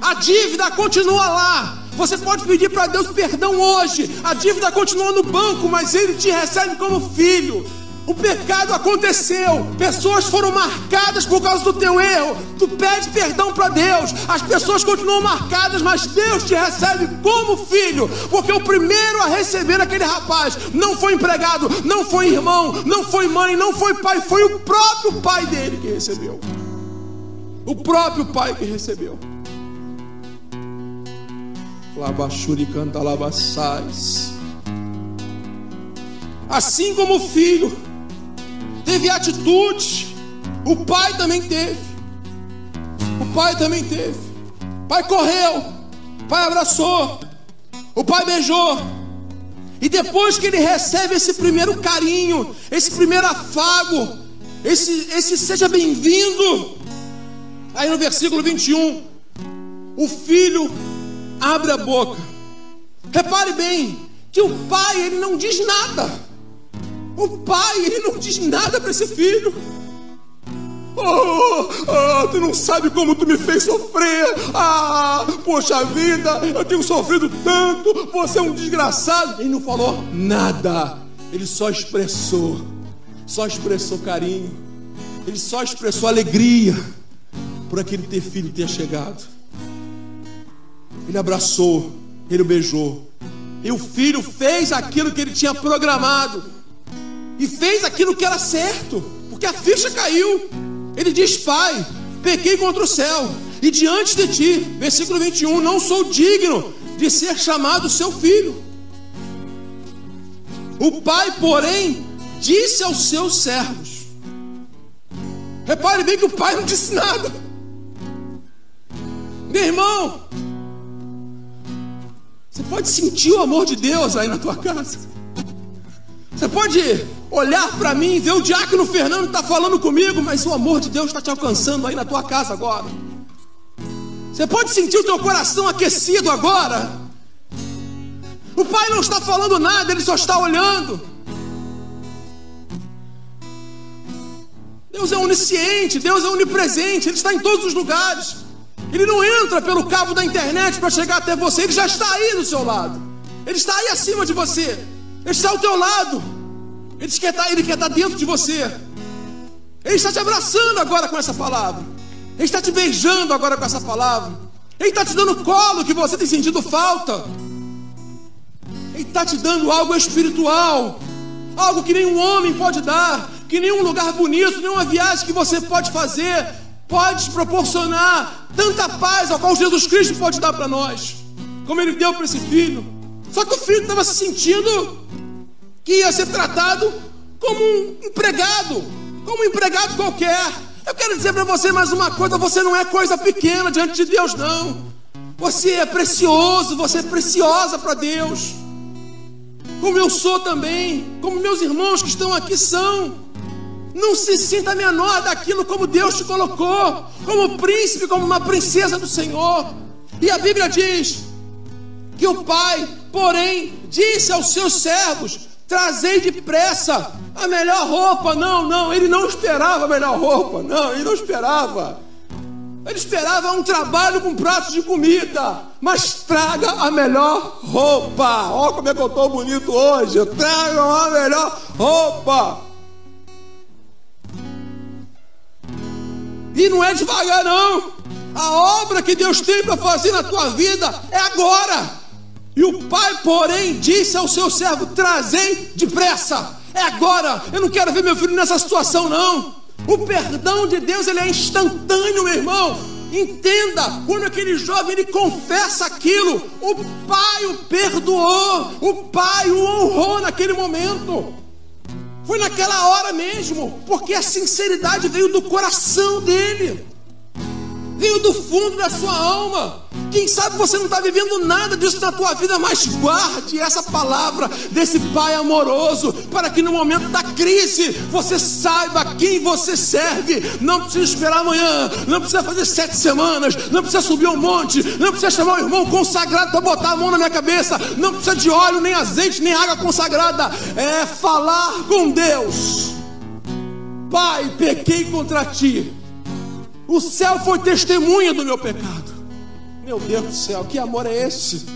Speaker 1: A dívida continua lá. Você pode pedir para Deus perdão hoje. A dívida continua no banco, mas Ele te recebe como filho. O pecado aconteceu, pessoas foram marcadas por causa do teu erro. Tu pede perdão para Deus, as pessoas continuam marcadas, mas Deus te recebe como filho, porque o primeiro a receber aquele rapaz não foi empregado, não foi irmão, não foi mãe, não foi pai, foi o próprio pai dele que recebeu. O próprio pai que recebeu. Labachuri canta labassais. Assim como o filho teve atitude. O pai também teve. O pai também teve. O pai correu. O pai abraçou. O pai beijou. E depois que ele recebe esse primeiro carinho, esse primeiro afago, esse, esse seja bem-vindo. Aí no versículo 21, o filho abre a boca. Repare bem que o pai ele não diz nada. O pai, ele não diz nada para esse filho. Oh, oh, tu não sabe como tu me fez sofrer. Ah, poxa vida, eu tenho sofrido tanto. Você é um desgraçado. Ele não falou nada. Ele só expressou, só expressou carinho. Ele só expressou alegria por aquele ter filho ter chegado. Ele abraçou, ele beijou. E o filho fez aquilo que ele tinha programado. E fez aquilo que era certo, porque a ficha caiu. Ele diz: Pai, pequei contra o céu e diante de ti, versículo 21, não sou digno de ser chamado seu filho. O pai, porém, disse aos seus servos: Repare bem que o pai não disse nada. Meu irmão, você pode sentir o amor de Deus aí na tua casa. Você pode olhar para mim ver o diácono Fernando está falando comigo, mas o amor de Deus está te alcançando aí na tua casa agora. Você pode sentir o teu coração aquecido agora. O pai não está falando nada, ele só está olhando. Deus é onisciente, Deus é onipresente, Ele está em todos os lugares. Ele não entra pelo cabo da internet para chegar até você, Ele já está aí do seu lado. Ele está aí acima de você, Ele está ao teu lado. Ele quer estar, Ele quer estar dentro de você. Ele está te abraçando agora com essa palavra. Ele está te beijando agora com essa palavra. Ele está te dando colo que você tem sentido falta. Ele está te dando algo espiritual, algo que nenhum homem pode dar, que nenhum lugar bonito, nenhuma viagem que você pode fazer pode proporcionar tanta paz a qual Jesus Cristo pode dar para nós, como Ele deu para esse filho. Só que o filho estava se sentindo que ia ser tratado como um empregado, como um empregado qualquer. Eu quero dizer para você mais uma coisa: você não é coisa pequena diante de Deus, não. Você é precioso, você é preciosa para Deus. Como eu sou também, como meus irmãos que estão aqui são. Não se sinta menor daquilo como Deus te colocou, como príncipe, como uma princesa do Senhor. E a Bíblia diz que o pai, porém, disse aos seus servos: Trazei depressa a melhor roupa. Não, não, ele não esperava a melhor roupa. Não, ele não esperava. Ele esperava um trabalho com pratos de comida. Mas traga a melhor roupa. Olha como é que eu estou bonito hoje. Traga a melhor roupa. E não é devagar, não. A obra que Deus tem para fazer na tua vida é agora. E o pai, porém, disse ao seu servo: Trazei depressa, é agora. Eu não quero ver meu filho nessa situação, não. O perdão de Deus ele é instantâneo, meu irmão. Entenda, quando aquele jovem ele confessa aquilo, o pai o perdoou, o pai o honrou naquele momento. Foi naquela hora mesmo, porque a sinceridade veio do coração dele, veio do fundo da sua alma. Quem sabe você não está vivendo nada disso na tua vida, mas guarde essa palavra desse Pai amoroso, para que no momento da crise você saiba quem você serve. Não precisa esperar amanhã, não precisa fazer sete semanas, não precisa subir um monte, não precisa chamar o irmão consagrado para botar a mão na minha cabeça, não precisa de óleo, nem azeite, nem água consagrada. É falar com Deus. Pai, pequei contra ti. O céu foi testemunha do meu pecado. Meu Deus do céu, que amor é esse?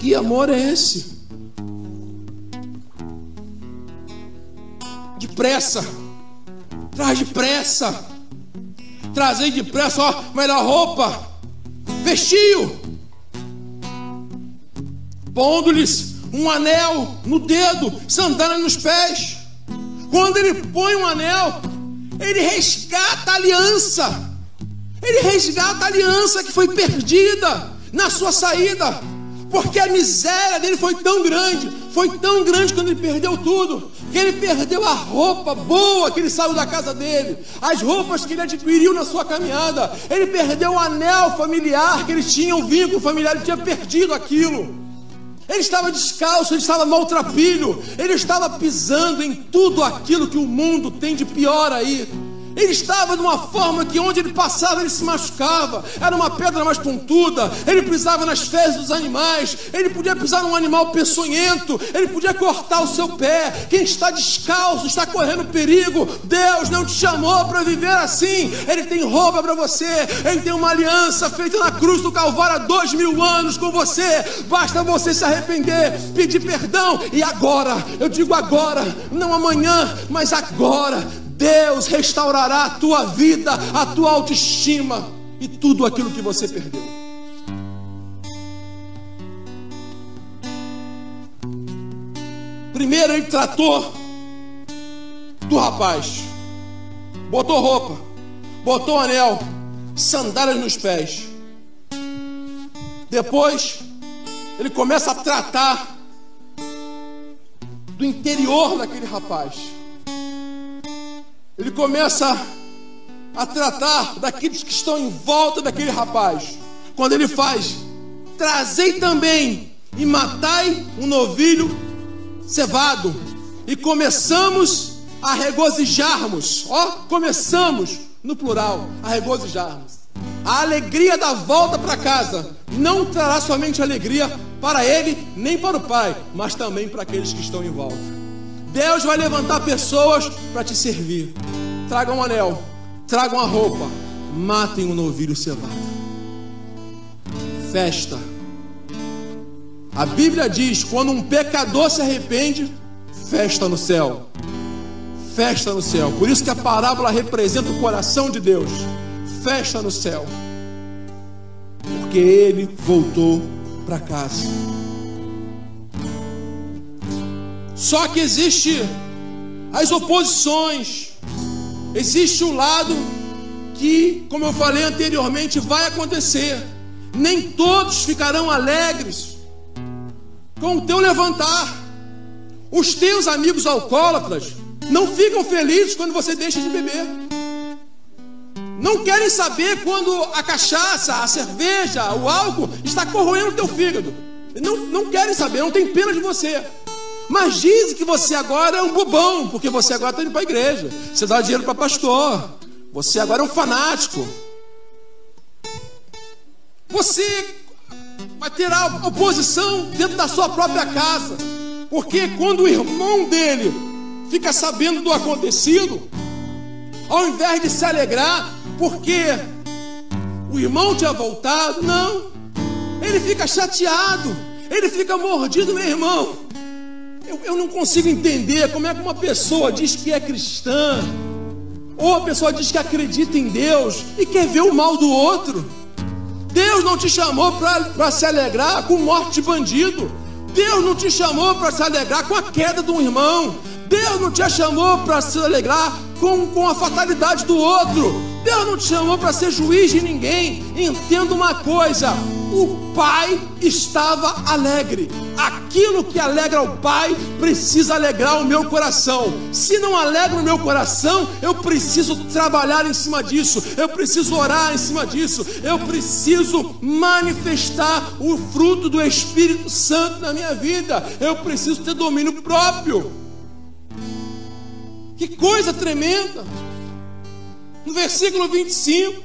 Speaker 1: Que amor é esse? Depressa, traz depressa, trazei depressa, ó, melhor roupa, vestiu, pondo-lhes um anel no dedo, sandália nos pés. Quando ele põe um anel, ele resgata a aliança. Ele resgata a aliança que foi perdida na sua saída. Porque a miséria dele foi tão grande, foi tão grande quando ele perdeu tudo, que ele perdeu a roupa boa que ele saiu da casa dele, as roupas que ele adquiriu na sua caminhada, ele perdeu o anel familiar que ele tinha, o vínculo familiar, ele tinha perdido aquilo. Ele estava descalço, ele estava maltrapilho, ele estava pisando em tudo aquilo que o mundo tem de pior aí. Ele estava de uma forma que onde ele passava ele se machucava. Era uma pedra mais pontuda. Ele pisava nas fezes dos animais. Ele podia pisar num animal peçonhento. Ele podia cortar o seu pé. Quem está descalço está correndo perigo. Deus não te chamou para viver assim. Ele tem roupa para você. Ele tem uma aliança feita na cruz do Calvário há dois mil anos com você. Basta você se arrepender, pedir perdão. E agora, eu digo agora, não amanhã, mas agora Deus restaurará a tua vida, a tua autoestima e tudo aquilo que você perdeu. Primeiro ele tratou do rapaz, botou roupa, botou anel, sandálias nos pés. Depois ele começa a tratar do interior daquele rapaz ele começa a tratar daqueles que estão em volta daquele rapaz. Quando ele faz, trazei também e matai um novilho cevado. E começamos a regozijarmos. Ó, começamos no plural, a regozijarmos. A alegria da volta para casa não trará somente alegria para ele, nem para o pai, mas também para aqueles que estão em volta. Deus vai levantar pessoas para te servir. Tragam um anel, tragam a roupa, matem um novilho cevado. Festa. A Bíblia diz: quando um pecador se arrepende, festa no céu. Festa no céu. Por isso que a parábola representa o coração de Deus. Festa no céu. Porque ele voltou para casa. Só que existe as oposições, existe o lado que, como eu falei anteriormente, vai acontecer. Nem todos ficarão alegres com o teu levantar. Os teus amigos alcoólatras não ficam felizes quando você deixa de beber. Não querem saber quando a cachaça, a cerveja, o álcool está corroendo o teu fígado. Não, não querem saber, não tem pena de você. Mas dizem que você agora é um bobão, porque você agora está indo para a igreja. Você dá dinheiro para pastor. Você agora é um fanático. Você vai ter oposição dentro da sua própria casa. Porque quando o irmão dele fica sabendo do acontecido, ao invés de se alegrar, porque o irmão tinha voltado, não. Ele fica chateado, ele fica mordido, meu irmão. Eu, eu não consigo entender como é que uma pessoa diz que é cristã, ou a pessoa diz que acredita em Deus e quer ver o mal do outro. Deus não te chamou para se alegrar com morte de bandido. Deus não te chamou para se alegrar com a queda de um irmão. Deus não te chamou para se alegrar com, com a fatalidade do outro. Deus não te chamou para ser juiz de ninguém. Entenda uma coisa: o pai estava alegre. Aquilo que alegra o pai precisa alegrar o meu coração. Se não alegra o meu coração, eu preciso trabalhar em cima disso. Eu preciso orar em cima disso. Eu preciso manifestar o fruto do Espírito Santo na minha vida. Eu preciso ter domínio próprio. Que coisa tremenda! No versículo 25,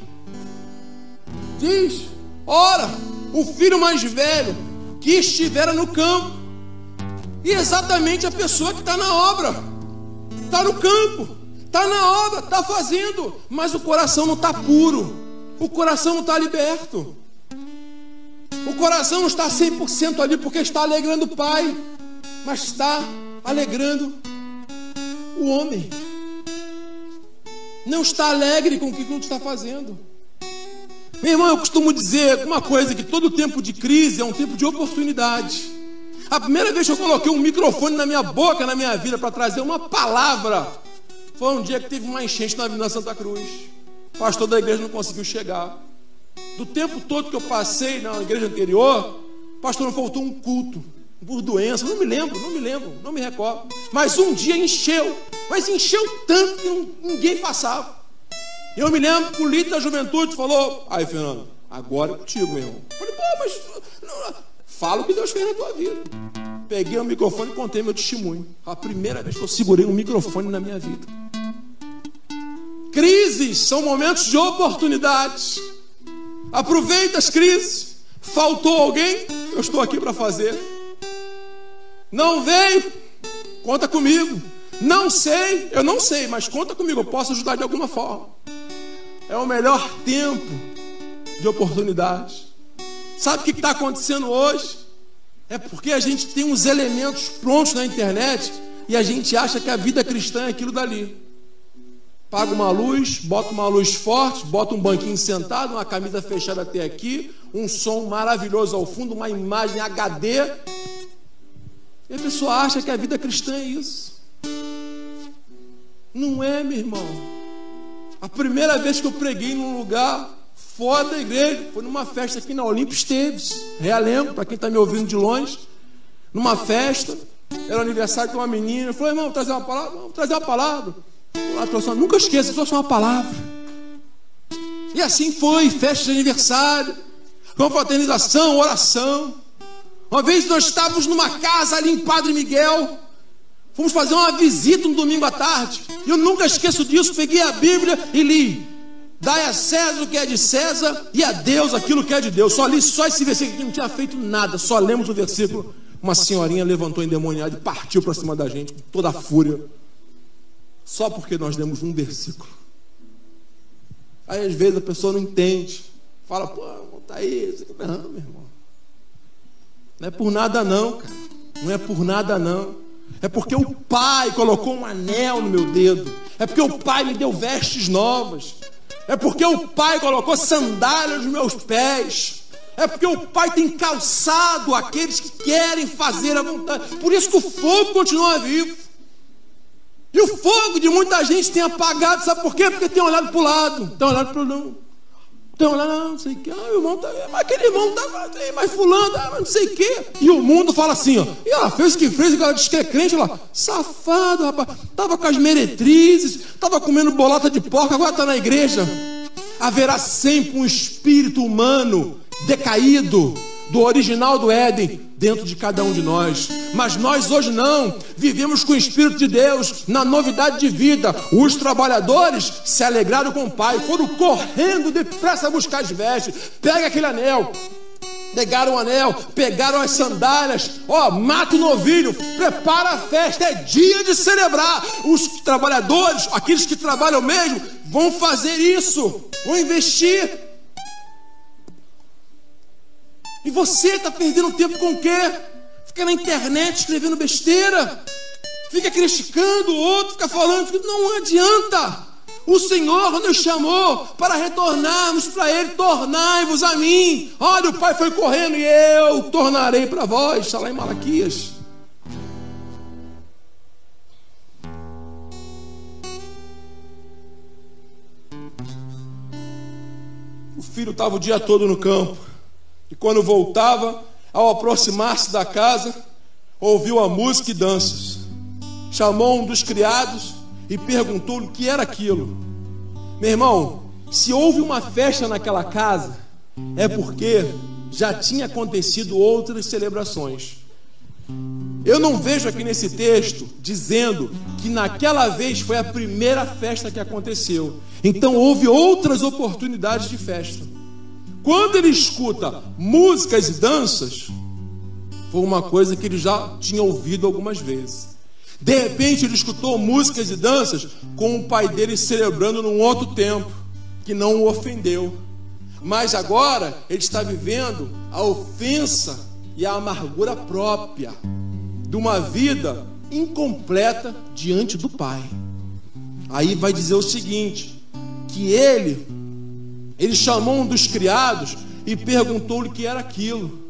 Speaker 1: diz: Ora, o filho mais velho que estivera no campo, e exatamente a pessoa que está na obra, está no campo, está na obra, está fazendo, mas o coração não está puro, o coração não está liberto, o coração não está 100% ali porque está alegrando o pai, mas está alegrando o homem não está alegre com o que tu está fazendo. Meu irmão, eu costumo dizer uma coisa: que todo tempo de crise é um tempo de oportunidade. A primeira vez que eu coloquei um microfone na minha boca, na minha vida, para trazer uma palavra, foi um dia que teve uma enchente na Avenida Santa Cruz. O pastor da igreja não conseguiu chegar. Do tempo todo que eu passei na igreja anterior, pastor, não faltou um culto por doença, não me lembro, não me lembro, não me recordo. Mas um dia encheu, mas encheu tanto que ninguém passava. Eu me lembro que o líder da juventude falou: Aí, Fernando, agora é contigo, meu irmão. Falei, pô, mas não, fala o que Deus fez na tua vida. Peguei o microfone e contei meu testemunho. A primeira vez que eu segurei um microfone na minha vida. Crises são momentos de oportunidades. Aproveita as crises. Faltou alguém? Eu estou aqui para fazer. Não veio? Conta comigo. Não sei, eu não sei, mas conta comigo, eu posso ajudar de alguma forma. É o melhor tempo de oportunidades. Sabe o que está acontecendo hoje? É porque a gente tem uns elementos prontos na internet e a gente acha que a vida cristã é aquilo dali. Paga uma luz, bota uma luz forte, bota um banquinho sentado, uma camisa fechada até aqui, um som maravilhoso ao fundo, uma imagem HD. E a pessoa acha que a vida cristã é isso. Não é, meu irmão. A primeira vez que eu preguei num lugar fora da igreja foi numa festa aqui na Olímpia Esteves, realengo, para quem está me ouvindo de longe. Numa festa, era aniversário de uma menina. Eu falei, irmão, trazer uma palavra? Vamos trazer uma palavra. Ela trouxe uma, nunca esqueça, trouxe uma palavra. E assim foi, festa de aniversário, confraternização, oração. Uma vez nós estávamos numa casa ali em Padre Miguel, fomos fazer uma visita um domingo à tarde. E eu nunca esqueço disso, peguei a Bíblia e li. Dai a César o que é de César e a Deus aquilo que é de Deus. Só li só esse versículo aqui, não tinha feito nada, só lemos o versículo. Uma senhorinha levantou endemoniada e partiu para cima da gente com toda a fúria só porque nós lemos um versículo. Aí às vezes a pessoa não entende, fala, pô, tá aí, não, meu irmão. Não é por nada não, cara. Não é por nada não. É porque o Pai colocou um anel no meu dedo. É porque o Pai me deu vestes novas. É porque o Pai colocou sandálias nos meus pés. É porque o Pai tem calçado aqueles que querem fazer a vontade. Por isso que o fogo continua vivo. E o fogo de muita gente tem apagado, sabe por quê? Porque tem olhado para o lado, tem olhado para o não. Tem olhado, não, sei o que, ah, o irmão tá, mas aquele irmão tá, mas fulano, não sei o que. E o mundo fala assim, ó, e ela fez o que fez, e ela diz que é crente lá, safado, rapaz, tava com as meretrizes, tava comendo bolota de porco, agora está na igreja. Haverá sempre um espírito humano decaído, do original do Éden dentro de cada um de nós. Mas nós hoje não, vivemos com o Espírito de Deus na novidade de vida. Os trabalhadores se alegraram com o Pai, foram correndo depressa buscar as vestes. Pega aquele anel, pegaram o anel, pegaram as sandálias, ó, mata o novilho, prepara a festa, é dia de celebrar. Os trabalhadores, aqueles que trabalham mesmo, vão fazer isso, vão investir. E você está perdendo tempo com o quê? Fica na internet escrevendo besteira, fica criticando o outro, fica falando, fica... não adianta. O Senhor nos chamou para retornarmos para Ele, tornai-vos a mim. Olha, o Pai foi correndo e eu tornarei para vós. Está lá em Malaquias. O filho estava o dia todo no campo. E quando voltava, ao aproximar-se da casa, ouviu a música e danças. Chamou um dos criados e perguntou-lhe o que era aquilo. Meu irmão, se houve uma festa naquela casa, é porque já tinha acontecido outras celebrações. Eu não vejo aqui nesse texto dizendo que naquela vez foi a primeira festa que aconteceu. Então houve outras oportunidades de festa. Quando ele escuta músicas e danças, foi uma coisa que ele já tinha ouvido algumas vezes. De repente ele escutou músicas e danças com o pai dele celebrando num outro tempo, que não o ofendeu. Mas agora ele está vivendo a ofensa e a amargura própria de uma vida incompleta diante do pai. Aí vai dizer o seguinte: que ele ele chamou um dos criados e perguntou-lhe o que era aquilo.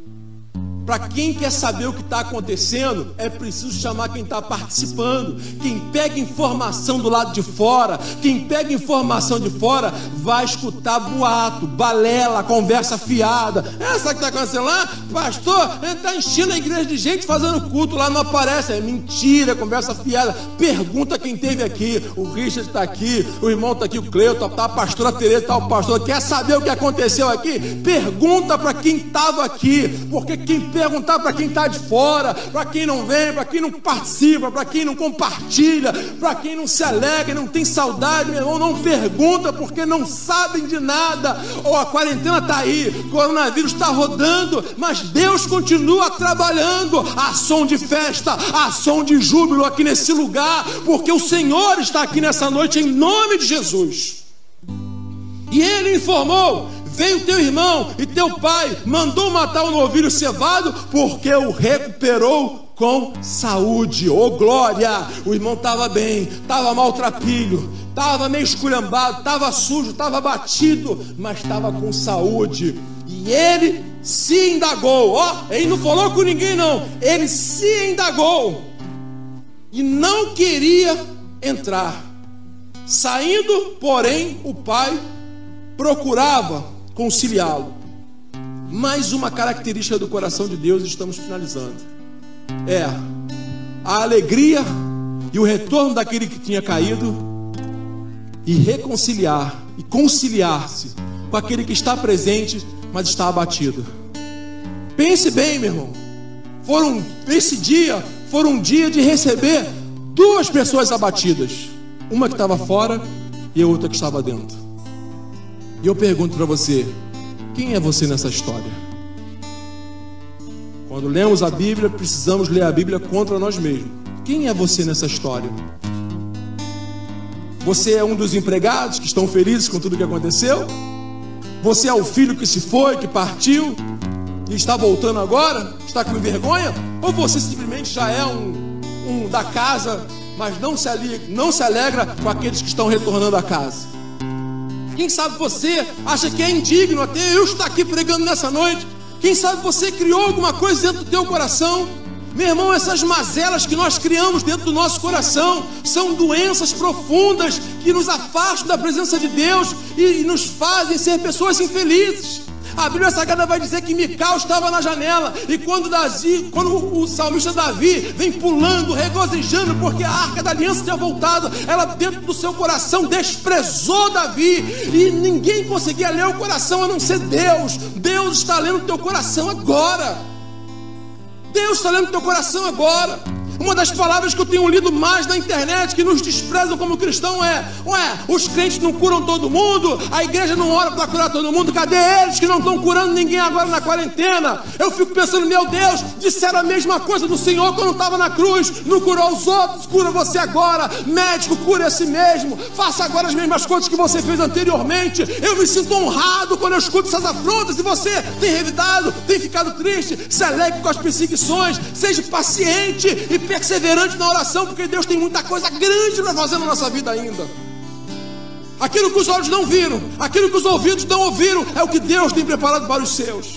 Speaker 1: Para quem quer saber o que está acontecendo, é preciso chamar quem está participando. Quem pega informação do lado de fora, quem pega informação de fora, vai escutar boato, balela, conversa fiada. É, o que está acontecendo lá? Pastor, está enchendo a igreja de gente fazendo culto lá, não aparece. É mentira, conversa fiada. Pergunta quem teve aqui. O Richard está aqui, o irmão está aqui, o Cleuton, tá a pastora Tereza, está o pastor. Quer saber o que aconteceu aqui? Pergunta para quem estava aqui, porque quem perguntar para quem está de fora, para quem não vem, para quem não participa, para quem não compartilha, para quem não se alegra, não tem saudade, meu irmão, não pergunta porque não sabem de nada. Ou a quarentena está aí, o coronavírus está rodando, mas Deus continua trabalhando a som de festa, a som de júbilo aqui nesse lugar, porque o Senhor está aqui nessa noite em nome de Jesus. E ele informou: veio teu irmão e teu pai mandou matar o novilho cevado, porque o recuperou com saúde, ô oh, glória! O irmão estava bem, estava maltrapilho, estava meio esculhambado, estava sujo, estava batido, mas estava com saúde. E ele se indagou, ó, oh, ele não falou com ninguém, não, ele se indagou e não queria entrar. Saindo, porém, o pai procurava conciliá-lo. Mais uma característica do coração de Deus, estamos finalizando. É a alegria e o retorno daquele que tinha caído e reconciliar e conciliar-se com aquele que está presente, mas está abatido. Pense bem, meu irmão. Foram esse dia, foram um dia de receber duas pessoas abatidas, uma que estava fora e outra que estava dentro. E eu pergunto para você: quem é você nessa história? Quando lemos a Bíblia, precisamos ler a Bíblia contra nós mesmos. Quem é você nessa história? Você é um dos empregados que estão felizes com tudo que aconteceu? Você é o filho que se foi, que partiu e está voltando agora? Está com vergonha? Ou você simplesmente já é um, um da casa, mas não se, alegra, não se alegra com aqueles que estão retornando à casa? Quem sabe você acha que é indigno até eu estar aqui pregando nessa noite? Quem sabe você criou alguma coisa dentro do teu coração? Meu irmão, essas mazelas que nós criamos dentro do nosso coração são doenças profundas que nos afastam da presença de Deus e nos fazem ser pessoas infelizes. A Bíblia Sagrada vai dizer que Mical estava na janela. E quando, Davi, quando o salmista Davi vem pulando, regozijando, porque a arca da aliança tinha voltado, ela dentro do seu coração desprezou Davi. E ninguém conseguia ler o coração a não ser Deus. Deus está lendo o teu coração agora. Deus está lendo o teu coração agora. Uma das palavras que eu tenho lido mais na internet que nos desprezam como cristão é: Ué, os crentes não curam todo mundo, a igreja não ora para curar todo mundo, cadê eles que não estão curando ninguém agora na quarentena? Eu fico pensando, meu Deus, disseram a mesma coisa do Senhor quando estava na cruz, não curou os outros, cura você agora, médico, cura a si mesmo, faça agora as mesmas coisas que você fez anteriormente. Eu me sinto honrado quando eu escuto essas afrontas e você tem revidado, tem ficado triste, se alegre com as perseguições, seja paciente e perseverante na oração, porque Deus tem muita coisa grande para fazer na nossa vida ainda. Aquilo que os olhos não viram, aquilo que os ouvidos não ouviram, é o que Deus tem preparado para os seus.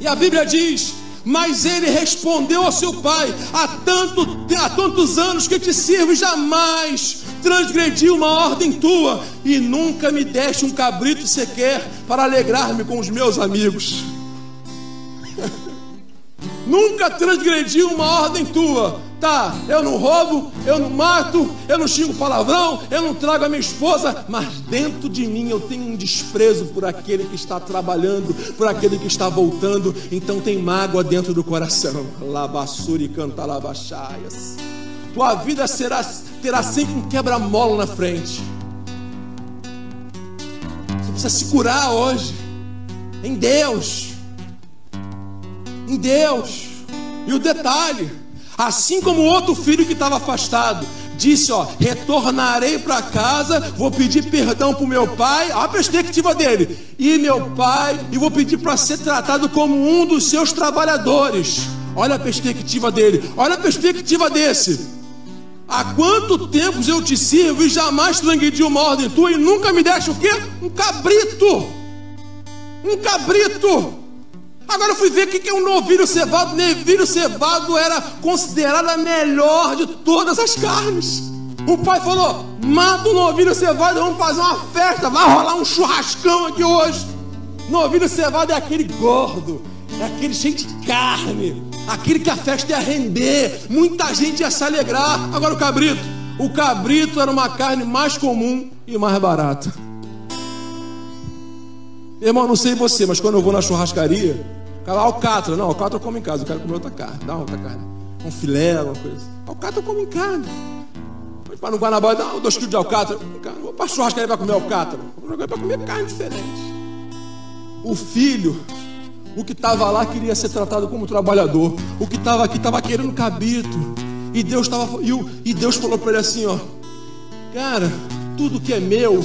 Speaker 1: E a Bíblia diz: Mas ele respondeu ao seu pai: Há, tanto, há tantos anos que te sirvo, e jamais transgredi uma ordem tua, e nunca me deste um cabrito sequer para alegrar-me com os meus amigos. Nunca transgredi uma ordem tua. Tá, eu não roubo, eu não mato, eu não xingo palavrão, eu não trago a minha esposa, mas dentro de mim eu tenho um desprezo por aquele que está trabalhando, por aquele que está voltando, então tem mágoa dentro do coração. Labassuri canta labachaias. Tua vida será, terá sempre um quebra-mola na frente. Você precisa se curar hoje, em Deus em Deus. E o detalhe, assim como o outro filho que estava afastado, disse: Ó, retornarei para casa, vou pedir perdão para o meu pai, a perspectiva dele, e meu pai, e vou pedir para ser tratado como um dos seus trabalhadores. Olha a perspectiva dele, olha a perspectiva desse. Há quanto tempo eu te sirvo e jamais transgredi uma ordem tua e nunca me deste o quê? Um cabrito! Um cabrito! Agora eu fui ver o que é um novilho cevado. Novilho cevado era considerado a melhor de todas as carnes. O pai falou: mata o novilho cevado, vamos fazer uma festa, vai rolar um churrascão aqui hoje. Novilho cevado é aquele gordo, é aquele cheio de carne, aquele que a festa ia render, muita gente ia se alegrar. Agora o cabrito, o cabrito era uma carne mais comum e mais barata. Irmão, não sei você, mas quando eu vou na churrascaria, Cara, alcatra. Não, alcatra eu como em casa. Eu quero comer outra carne. Dá outra carne. Um filé, alguma coisa. Alcatra eu como em casa. Para no Guanabara, dá dois quilos de alcatra. Vou para churrascaria para comer alcatra. Vou para comer carne diferente. O filho, o que estava lá queria ser tratado como trabalhador. O que estava aqui estava querendo cabrito. E Deus estava e, e Deus falou para ele assim, ó, cara, tudo que é meu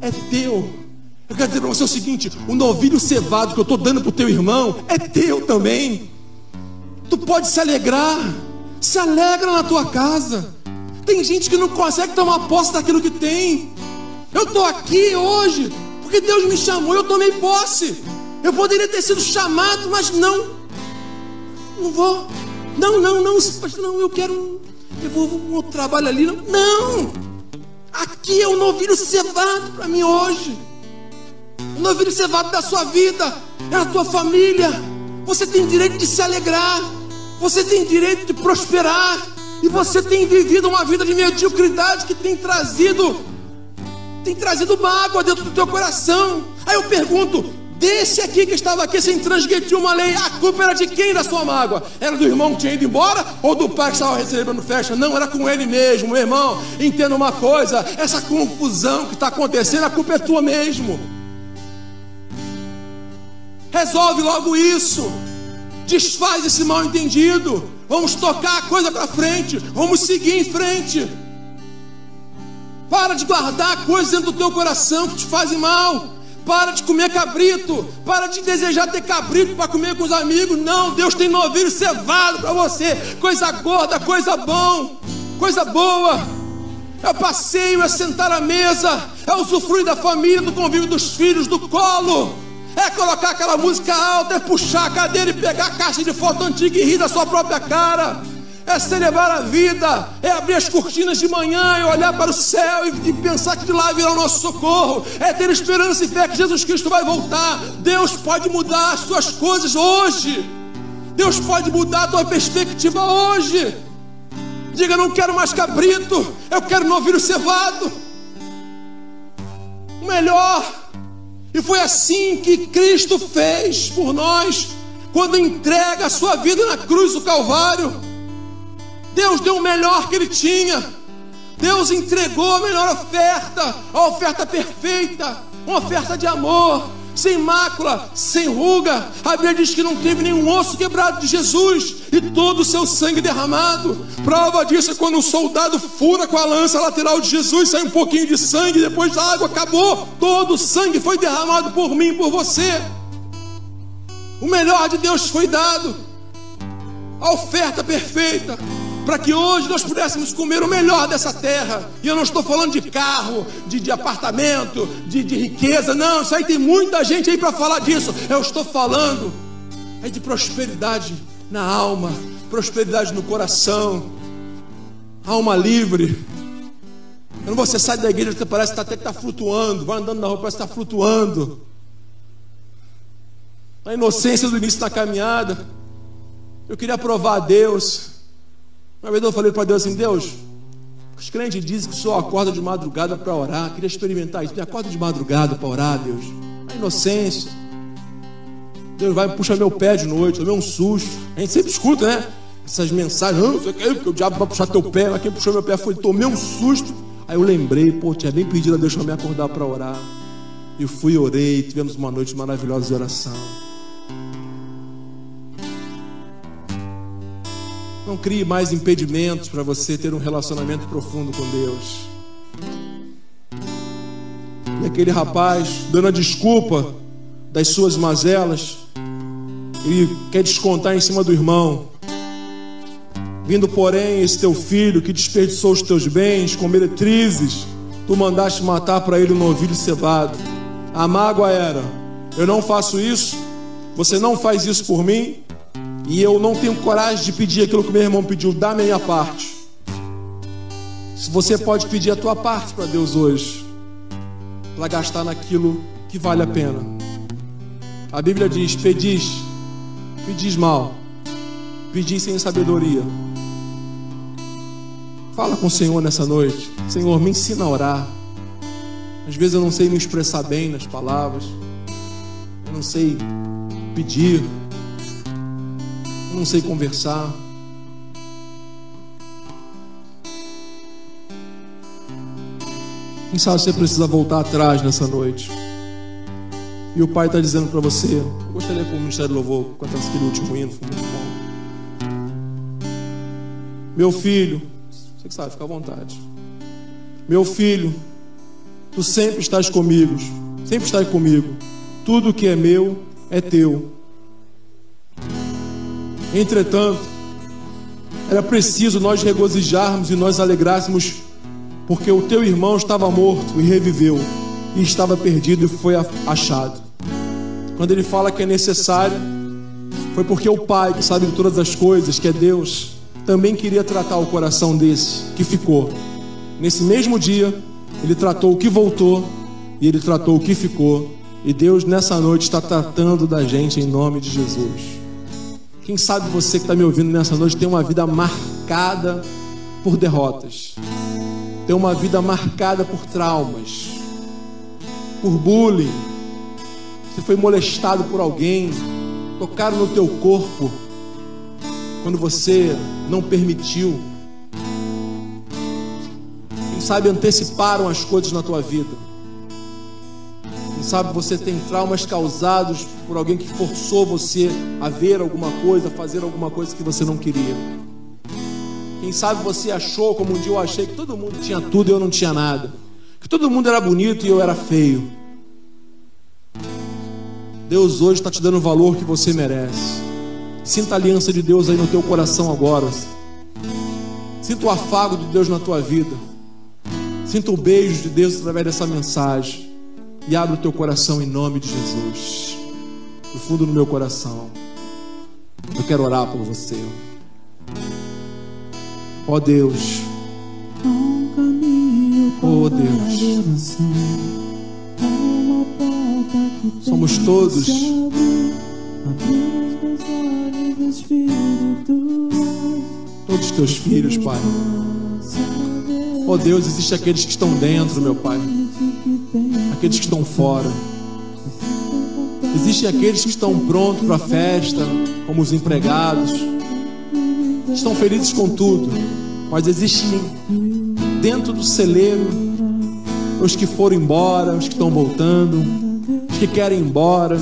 Speaker 1: é teu. Eu quero dizer para você o seguinte: o novilho cevado que eu estou dando para o teu irmão é teu também. Tu pode se alegrar, se alegra na tua casa. Tem gente que não consegue tomar posse daquilo que tem. Eu estou aqui hoje porque Deus me chamou, eu tomei posse. Eu poderia ter sido chamado, mas não. Não vou. Não, não, não, não, eu quero. Eu vou um outro trabalho ali. Não. não. Aqui é o novilho cevado para mim hoje. O novilho cevado da sua vida, é a tua família. Você tem direito de se alegrar. Você tem direito de prosperar. E você tem vivido uma vida de mediocridade que tem trazido tem trazido mágoa dentro do teu coração. Aí eu pergunto: desse aqui que estava aqui sem transgredir uma lei, a culpa era de quem da sua mágoa? Era do irmão que tinha ido embora ou do pai que estava recebendo festa? Não, era com ele mesmo, meu irmão. Entenda uma coisa: essa confusão que está acontecendo, a culpa é tua mesmo. Resolve logo isso. Desfaz esse mal entendido. Vamos tocar a coisa para frente. Vamos seguir em frente. Para de guardar coisas dentro do teu coração que te fazem mal. Para de comer cabrito. Para de desejar ter cabrito para comer com os amigos. Não, Deus tem novilho cevado para você. Coisa gorda, coisa bom, coisa boa. É passeio, é sentar à mesa, é usufruir da família, do convívio dos filhos, do colo. É colocar aquela música alta, é puxar a cadeira e pegar a caixa de foto antiga e rir da sua própria cara é celebrar a vida, é abrir as cortinas de manhã e olhar para o céu e, pensar que de lá virá o nosso socorro, é ter esperança e fé que Jesus Cristo vai voltar. Deus pode mudar as suas coisas hoje, Deus pode mudar a tua perspectiva hoje. Diga, não quero mais cabrito, eu quero novilho cevado. Melhor. E foi assim que Cristo fez por nós, quando entrega a sua vida na cruz do Calvário. Deus deu o melhor que ele tinha. Deus entregou a melhor oferta, a oferta perfeita, uma oferta de amor, sem mácula, sem ruga. A Bíblia diz que não teve nenhum osso quebrado de Jesus e todo o seu sangue derramado. Prova disso é quando um soldado fura com a lança lateral de Jesus, sai um pouquinho de sangue, depois a água acabou. Todo o sangue foi derramado por mim por você. O melhor de Deus foi dado, a oferta perfeita para que hoje nós pudéssemos comer o melhor dessa terra. E eu não estou falando de carro, de, de apartamento, de, de riqueza, não, isso aí tem muita gente aí para falar disso. Eu estou falando é de prosperidade na alma, prosperidade no coração, alma livre. Quando você sai da igreja, você parece que tá até que está flutuando, vai andando na rua, parece que está flutuando. A inocência do início da caminhada. Eu queria provar a Deus uma vez eu falei para Deus assim: Deus, os crentes dizem que só acorda de madrugada para orar. Queria experimentar isso. Me acorda de madrugada para orar, Deus. A inocência. Deus vai puxar meu pé de noite, tomei um susto. A gente sempre escuta, né? Essas mensagens, não, você quer que o diabo vai puxar teu pé, mas quem puxou meu pé foi, tomei um susto. Aí eu lembrei, pô, tinha bem pedido a Deus para me acordar para orar. E fui orei, tivemos uma noite maravilhosa de oração. Não crie mais impedimentos para você ter um relacionamento profundo com Deus. E aquele rapaz, dando a desculpa das suas mazelas, ele quer descontar em cima do irmão. Vindo, porém, esse teu filho que desperdiçou os teus bens com meretrizes, tu mandaste matar para ele um novilho cevado. A mágoa era: eu não faço isso, você não faz isso por mim, e eu não tenho coragem de pedir aquilo que meu irmão pediu, dá a minha parte. Se você pode pedir a tua parte para Deus hoje, para gastar naquilo que vale a pena. A Bíblia diz: pedis, pedis mal, pedis sem sabedoria. Fala com o Senhor nessa noite. Senhor, me ensina a orar. Às vezes eu não sei me expressar bem nas palavras. Eu não sei pedir. Não sei conversar. Quem sabe você precisa voltar atrás nessa noite. E o Pai está dizendo para você: Eu gostaria que o Ministério Louvor cantasse aquele último hino, foi muito bom. Meu filho, você que sabe, fica à vontade. Meu filho, tu sempre estás comigo, sempre estás comigo. Tudo que é meu é teu. Entretanto, era preciso nós regozijarmos e nós alegrássemos, porque o teu irmão estava morto e reviveu, e estava perdido e foi achado. Quando ele fala que é necessário, foi porque o Pai, que sabe de todas as coisas, que é Deus, também queria tratar o coração desse que ficou. Nesse mesmo dia, ele tratou o que voltou e ele tratou o que ficou. E Deus nessa noite está tratando da gente em nome de Jesus. Quem sabe você que está me ouvindo nessa noite tem uma vida marcada por derrotas, tem uma vida marcada por traumas, por bullying, você foi molestado por alguém, tocaram no teu corpo quando você não permitiu. Quem sabe anteciparam as coisas na tua vida. Quem sabe você tem traumas causados por alguém que forçou você a ver alguma coisa, a fazer alguma coisa que você não queria. Quem sabe você achou, como um dia eu achei, que todo mundo tinha tudo e eu não tinha nada. Que todo mundo era bonito e eu era feio. Deus hoje está te dando o valor que você merece. Sinta a aliança de Deus aí no teu coração agora. Sinta o afago de Deus na tua vida. Sinta o beijo de Deus através dessa mensagem. E abre o teu coração em nome de Jesus. Do fundo do meu coração. Eu quero orar por você. Ó oh Deus. Oh Deus. Somos todos todos teus filhos, Pai. Oh Deus, existe aqueles que estão dentro, meu Pai. Aqueles que estão fora. Existem aqueles que estão prontos para a festa, como os empregados. Estão felizes com tudo. Mas existem dentro do celeiro os que foram embora, os que estão voltando os que querem ir embora,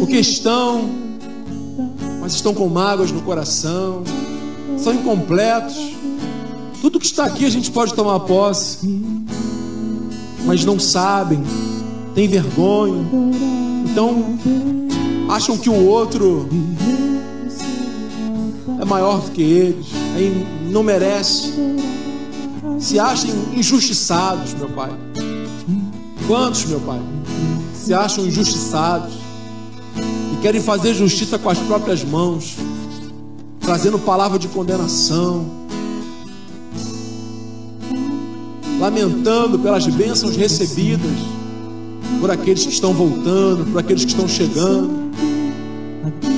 Speaker 1: o que estão, mas estão com mágoas no coração, são incompletos. Tudo que está aqui a gente pode tomar posse, mas não sabem, têm vergonha, então acham que o outro é maior do que eles, aí não merece, se acham injustiçados, meu Pai. Quantos, meu Pai? se acham injustiçados e querem fazer justiça com as próprias mãos, trazendo palavra de condenação, lamentando pelas bênçãos recebidas por aqueles que estão voltando, por aqueles que estão chegando.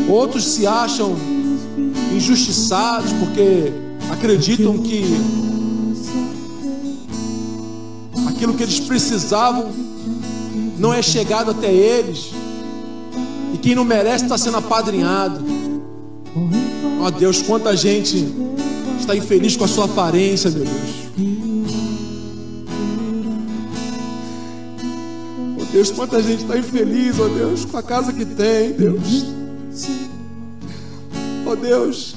Speaker 1: Outros se acham injustiçados porque acreditam que aquilo que eles precisavam não é chegado até eles. E quem não merece está sendo apadrinhado. Ó oh, Deus, quanta gente está infeliz com a sua aparência, meu Deus. Deus, quanta gente está infeliz, ó oh Deus, com a casa que tem, Deus. Ó oh Deus,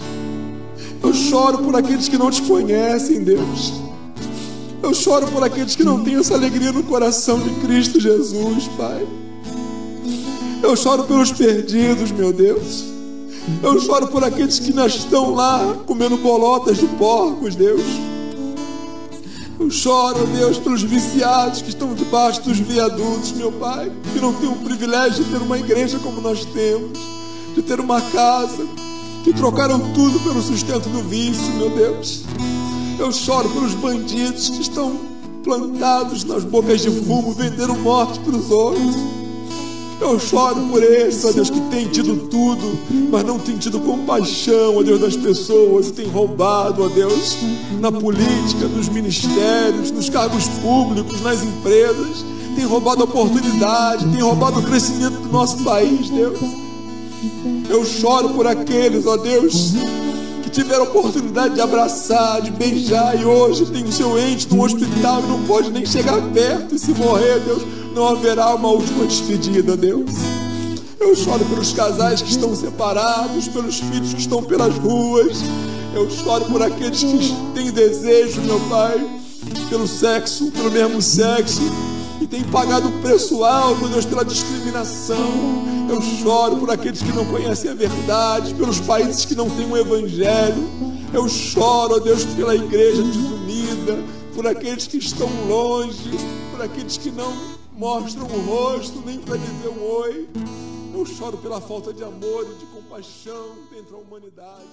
Speaker 1: eu choro por aqueles que não te conhecem, Deus. Eu choro por aqueles que não têm essa alegria no coração de Cristo Jesus, Pai. Eu choro pelos perdidos, meu Deus. Eu choro por aqueles que ainda estão lá comendo bolotas de porcos, Deus. Eu choro, Deus, pelos viciados que estão debaixo dos viadutos, meu Pai, que não têm o privilégio de ter uma igreja como nós temos, de ter uma casa, que trocaram tudo pelo sustento do vício, meu Deus. Eu choro pelos bandidos que estão plantados nas bocas de fumo, vendendo morte para os outros. Eu choro por esse, ó Deus, que tem tido tudo, mas não tem tido compaixão, ó Deus, das pessoas, e tem roubado, ó Deus, na política, nos ministérios, nos cargos públicos, nas empresas, tem roubado oportunidade, tem roubado o crescimento do nosso país, Deus. Eu choro por aqueles, ó Deus, que tiveram oportunidade de abraçar, de beijar e hoje tem o seu ente no hospital e não pode nem chegar perto e se morrer, Deus, não haverá uma última despedida, Deus. Eu choro pelos casais que estão separados, pelos filhos que estão pelas ruas. Eu choro por aqueles que têm desejo, meu Pai, pelo sexo, pelo mesmo sexo, e têm pagado o preço alto, Deus, pela discriminação. Eu choro por aqueles que não conhecem a verdade, pelos países que não têm o um evangelho. Eu choro, ó Deus, pela igreja desunida, por aqueles que estão longe, por aqueles que não mostram o rosto nem para dizer um oi. Eu choro pela falta de amor e de compaixão dentro da humanidade.